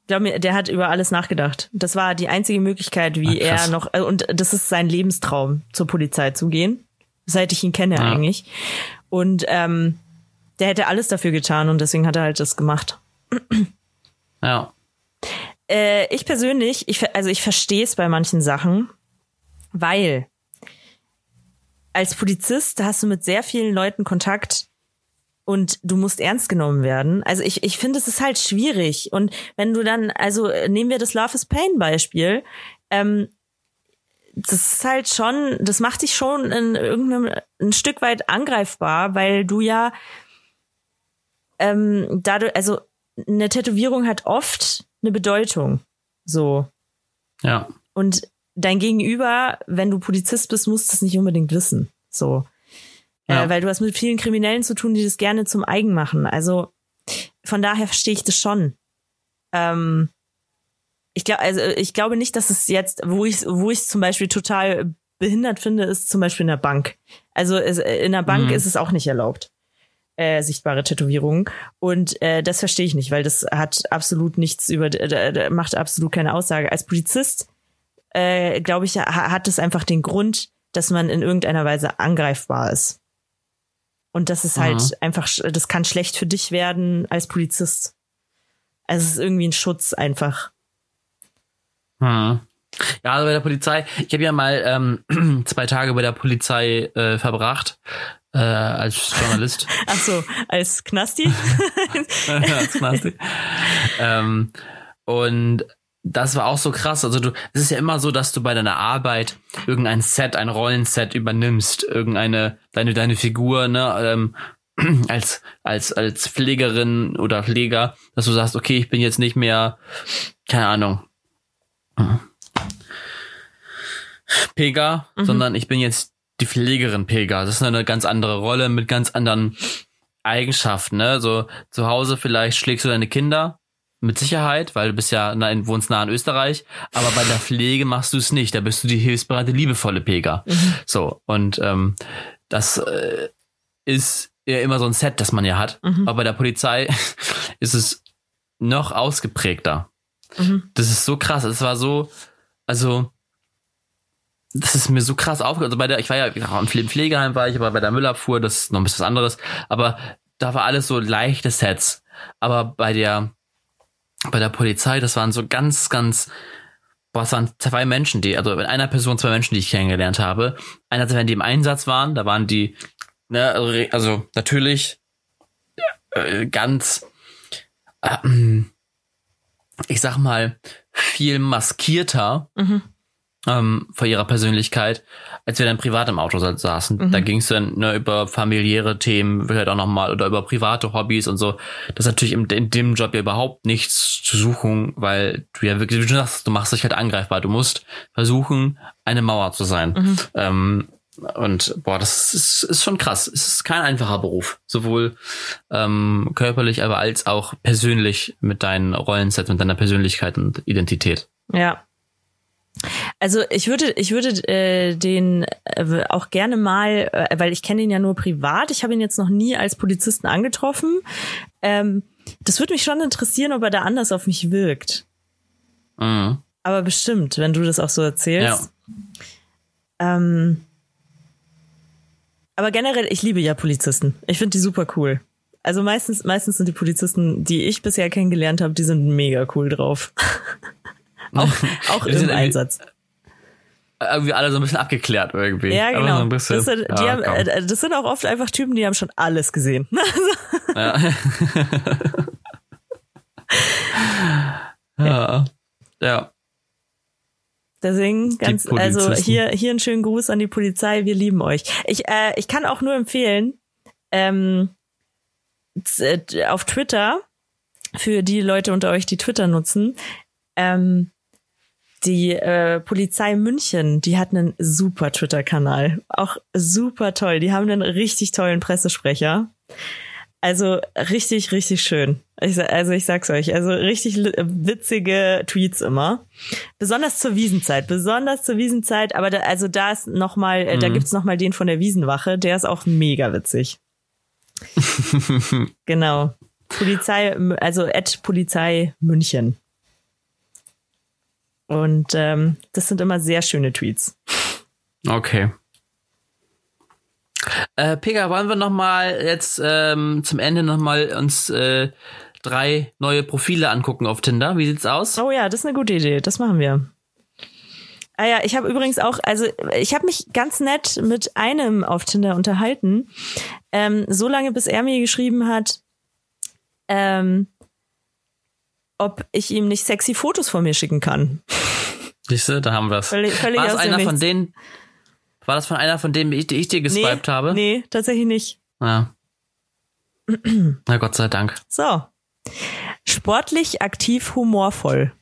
Ich glaube, der hat über alles nachgedacht. Das war die einzige Möglichkeit, wie Ach, er noch, und das ist sein Lebenstraum, zur Polizei zu gehen. Seit ich ihn kenne ja. eigentlich. Und ähm, der hätte alles dafür getan und deswegen hat er halt das gemacht. Ja. Äh, ich persönlich, ich, also ich verstehe es bei manchen Sachen, weil als Polizist hast du mit sehr vielen Leuten Kontakt und du musst ernst genommen werden. Also ich, ich finde, es ist halt schwierig. Und wenn du dann, also nehmen wir das Love is Pain Beispiel, ähm, das ist halt schon, das macht dich schon in irgendeinem ein Stück weit angreifbar, weil du ja ähm, dadurch, also eine Tätowierung hat oft eine Bedeutung. So. Ja. Und dein Gegenüber, wenn du Polizist bist, muss das nicht unbedingt wissen. So. Äh, ja. Äh, weil du hast mit vielen Kriminellen zu tun, die das gerne zum Eigen machen. Also von daher verstehe ich das schon. Ähm, ich glaube, also ich glaube nicht, dass es jetzt, wo ich, wo ich zum Beispiel total behindert finde, ist zum Beispiel in der Bank. Also in der Bank mhm. ist es auch nicht erlaubt. Äh, sichtbare Tätowierungen. Und äh, das verstehe ich nicht, weil das hat absolut nichts über, äh, macht absolut keine Aussage. Als Polizist, äh, glaube ich, hat es einfach den Grund, dass man in irgendeiner Weise angreifbar ist. Und das ist halt mhm. einfach, das kann schlecht für dich werden als Polizist. Also es ist irgendwie ein Schutz einfach. Hm. Ja, also bei der Polizei, ich habe ja mal ähm, zwei Tage bei der Polizei äh, verbracht äh, als Journalist. Ach so, als Knasti? als Knasti. ähm, und das war auch so krass. Also du, es ist ja immer so, dass du bei deiner Arbeit irgendein Set, ein Rollenset übernimmst, irgendeine deine deine Figur, ne, ähm, als als als Pflegerin oder Pfleger, dass du sagst, okay, ich bin jetzt nicht mehr, keine Ahnung, Pega, mhm. sondern ich bin jetzt die Pflegerin Pega. Das ist eine ganz andere Rolle mit ganz anderen Eigenschaften. Ne? So zu Hause vielleicht schlägst du deine Kinder mit Sicherheit, weil du bist ja nein, wohnst nah in Österreich, aber bei der Pflege machst du es nicht. Da bist du die hilfsbereite, liebevolle Pega. Mhm. So und ähm, das äh, ist ja immer so ein Set, das man ja hat. Mhm. Aber bei der Polizei ist es noch ausgeprägter. Mhm. Das ist so krass. Es war so, also, das ist mir so krass aufgefallen. Also bei der, ich war ja, im Pflegeheim war ich, aber bei der Müllabfuhr, das ist noch ein bisschen was anderes. Aber da war alles so leichte Sets. Aber bei der, bei der Polizei, das waren so ganz, ganz, es waren zwei Menschen, die, also in einer Person zwei Menschen, die ich kennengelernt habe. Einerseits, wenn die im Einsatz waren, da waren die, ne, also, also natürlich äh, ganz, äh, ich sag mal, viel maskierter mhm. Ähm, vor ihrer Persönlichkeit, als wir dann privat im Auto saßen. Mhm. Da ging es dann ne, über familiäre Themen, vielleicht auch nochmal, oder über private Hobbys und so. Das ist natürlich in, in, dem Job ja überhaupt nichts zu suchen, weil du ja wirklich, wie du sagst, du machst dich halt angreifbar. Du musst versuchen, eine Mauer zu sein. Mhm. Ähm, und boah, das ist, ist schon krass. Es ist kein einfacher Beruf. Sowohl ähm, körperlich, aber als auch persönlich mit deinen Rollensets und deiner Persönlichkeit und Identität. Ja. Also ich würde, ich würde äh, den äh, auch gerne mal, äh, weil ich kenne ihn ja nur privat, ich habe ihn jetzt noch nie als Polizisten angetroffen. Ähm, das würde mich schon interessieren, ob er da anders auf mich wirkt. Mhm. Aber bestimmt, wenn du das auch so erzählst. Ja. Ähm, aber generell, ich liebe ja Polizisten. Ich finde die super cool. Also meistens, meistens sind die Polizisten, die ich bisher kennengelernt habe, die sind mega cool drauf. auch auch im Einsatz. Irgendwie alle so ein bisschen abgeklärt irgendwie. Ja, genau. So bisschen, das, sind, ja, haben, äh, das, sind, auch oft einfach Typen, die haben schon alles gesehen. ja. ja. Ja. Deswegen ganz, also hier, hier einen schönen Gruß an die Polizei. Wir lieben euch. Ich, äh, ich kann auch nur empfehlen, ähm, äh, auf Twitter, für die Leute unter euch, die Twitter nutzen, ähm, die äh, Polizei München, die hat einen super Twitter-Kanal. Auch super toll. Die haben einen richtig tollen Pressesprecher. Also richtig, richtig schön. Ich, also ich sag's euch, also richtig witzige Tweets immer. Besonders zur Wiesenzeit, besonders zur Wiesenzeit, aber da, also da ist noch mal, äh, mhm. da gibt's noch mal den von der Wiesenwache, der ist auch mega witzig. genau. Polizei, also Ed Polizei München. Und ähm, das sind immer sehr schöne Tweets. Okay. Äh, Pega, wollen wir noch mal jetzt ähm, zum Ende noch mal uns äh, drei neue Profile angucken auf Tinder? Wie sieht's aus? Oh ja, das ist eine gute Idee. Das machen wir. Ah ja, ich habe übrigens auch, also ich habe mich ganz nett mit einem auf Tinder unterhalten, ähm, so lange bis er mir geschrieben hat, ähm, ob ich ihm nicht sexy Fotos von mir schicken kann. Siehst du, da haben wir es. Völlig, völlig War es einer von denen, war das von einer von denen, die ich dir geswiped nee, habe? Nee, tatsächlich nicht. Ja. Na Gott sei Dank. So. Sportlich, aktiv, humorvoll.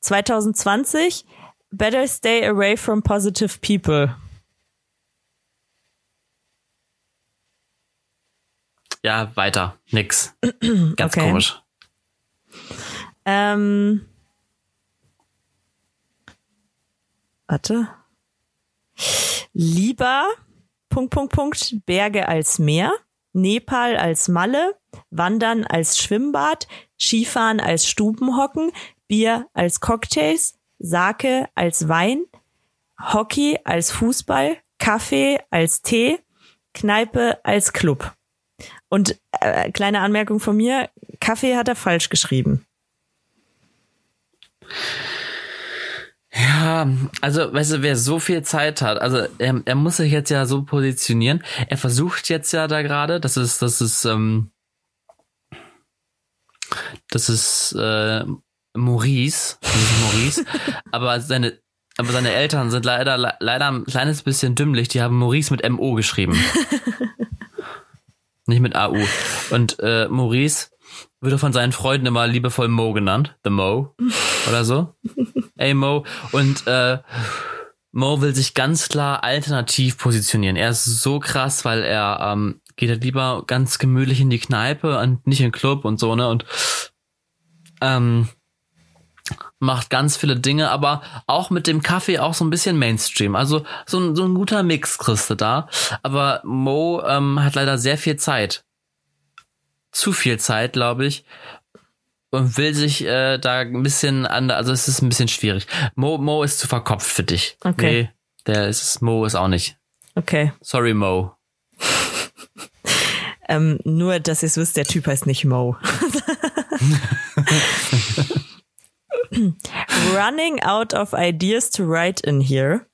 2020, better stay away from positive people. Ja, weiter. Nix. Ganz okay. komisch. Ähm. Warte. Lieber Punkt, Punkt, Punkt, Berge als Meer, Nepal als Malle, Wandern als Schwimmbad, Skifahren als Stubenhocken, Bier als Cocktails, Sake als Wein, Hockey als Fußball, Kaffee als Tee, Kneipe als Club. Und äh, kleine Anmerkung von mir, Kaffee hat er falsch geschrieben. Ja, also, weißt du, wer so viel Zeit hat, also er, er muss sich jetzt ja so positionieren. Er versucht jetzt ja da gerade, das ist, das ist, ähm, das ist äh, Maurice, Maurice, aber seine, aber seine Eltern sind leider, leider ein kleines bisschen dümmlich. Die haben Maurice mit MO geschrieben. Nicht mit AU. Und äh, Maurice wird von seinen Freunden immer liebevoll Mo genannt. The Mo. Oder so. Ey Mo. Und äh, Mo will sich ganz klar alternativ positionieren. Er ist so krass, weil er ähm, geht halt lieber ganz gemütlich in die Kneipe und nicht in den Club und so, ne? Und ähm, macht ganz viele Dinge, aber auch mit dem Kaffee auch so ein bisschen Mainstream. Also so ein, so ein guter Mix kriegst du da. Aber Mo ähm, hat leider sehr viel Zeit. Zu viel Zeit, glaube ich. Und will sich äh, da ein bisschen an, also es ist ein bisschen schwierig. Mo, Mo ist zu verkopft für dich. Okay. Nee, der ist, Mo ist auch nicht. Okay. Sorry, Mo. ähm, nur, dass ihr es wisst, der Typ heißt nicht Mo. Running out of ideas to write in here.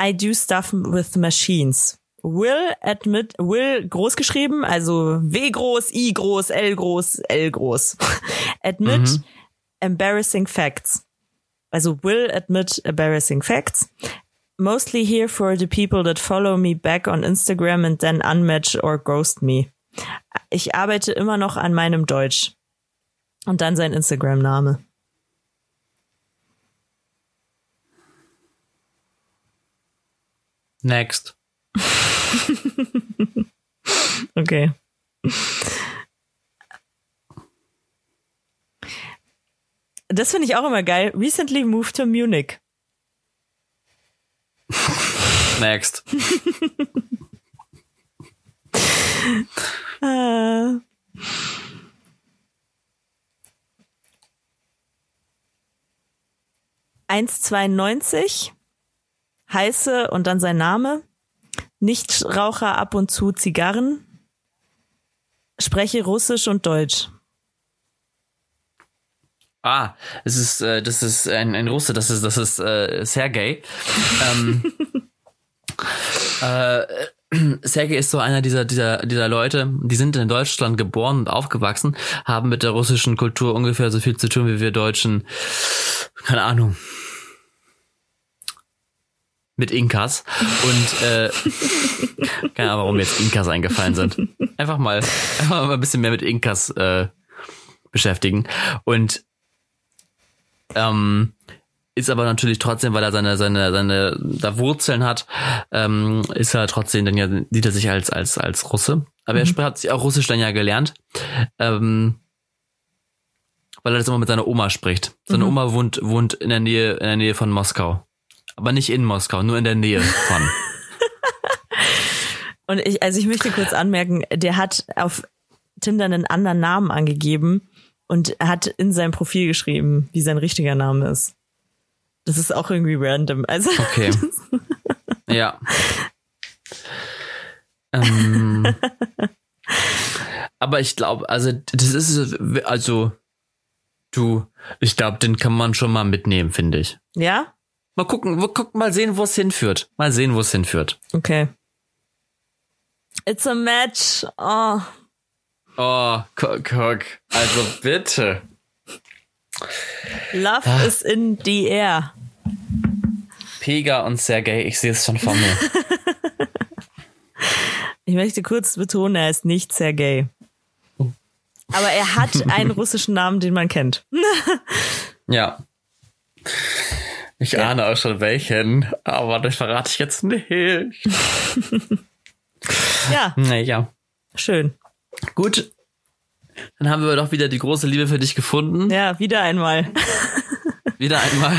I do stuff with machines. Will admit, will groß geschrieben, also W groß, I groß, L groß, L groß. admit mhm. embarrassing facts. Also will admit embarrassing facts. Mostly here for the people that follow me back on Instagram and then unmatch or ghost me. Ich arbeite immer noch an meinem Deutsch. Und dann sein Instagram-Name. Next. okay. Das finde ich auch immer geil. Recently moved to Munich. Next. uh. 1,92 heiße und dann sein Name. Nichtraucher ab und zu Zigarren. Spreche Russisch und Deutsch. Ah, es ist, äh, das ist ein, ein Russe, das ist, das ist äh, Sergei. ähm, äh, Sergei ist so einer dieser, dieser, dieser Leute, die sind in Deutschland geboren und aufgewachsen, haben mit der russischen Kultur ungefähr so viel zu tun wie wir Deutschen. Keine Ahnung mit Inkas und äh, keine Ahnung, warum jetzt Inkas eingefallen sind. Einfach mal, einfach mal ein bisschen mehr mit Inkas äh, beschäftigen und ähm, ist aber natürlich trotzdem, weil er seine seine seine da Wurzeln hat, ähm, ist er trotzdem dann ja sieht er sich als als als Russe. Aber mhm. er hat sich auch Russisch dann ja gelernt, ähm, weil er das immer mit seiner Oma spricht. Seine mhm. Oma wohnt wohnt in der Nähe in der Nähe von Moskau. Aber nicht in Moskau, nur in der Nähe von. Und ich, also ich möchte kurz anmerken, der hat auf Tinder einen anderen Namen angegeben und hat in sein Profil geschrieben, wie sein richtiger Name ist. Das ist auch irgendwie random. Also okay. ja. ähm, aber ich glaube, also das ist also du, ich glaube, den kann man schon mal mitnehmen, finde ich. Ja? Mal gucken, gucken, mal sehen, wo es hinführt. Mal sehen, wo es hinführt. Okay. It's a match. Oh. Oh, guck, guck. Also bitte. Love ah. is in the air. Pega und Sergei, ich sehe es schon vor mir. ich möchte kurz betonen, er ist nicht Sergei. Aber er hat einen russischen Namen, den man kennt. ja. Ich ja. ahne auch schon welchen, aber das verrate ich jetzt nicht. ja. Naja. Schön. Gut. Dann haben wir doch wieder die große Liebe für dich gefunden. Ja, wieder einmal. wieder einmal.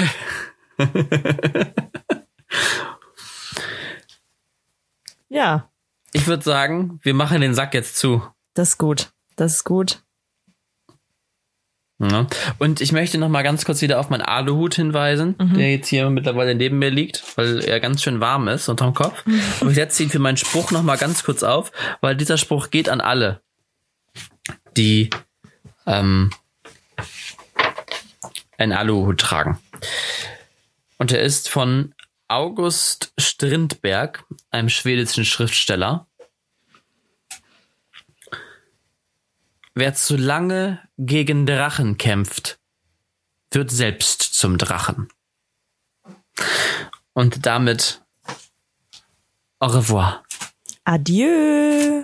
ja. Ich würde sagen, wir machen den Sack jetzt zu. Das ist gut. Das ist gut. Ja. Und ich möchte noch mal ganz kurz wieder auf meinen Aluhut hinweisen, mhm. der jetzt hier mittlerweile neben mir liegt, weil er ganz schön warm ist unterm Kopf. Mhm. Und ich setze ihn für meinen Spruch noch mal ganz kurz auf, weil dieser Spruch geht an alle, die ähm, einen Aluhut tragen. Und er ist von August Strindberg, einem schwedischen Schriftsteller. Wer zu lange gegen Drachen kämpft, wird selbst zum Drachen. Und damit au revoir. Adieu.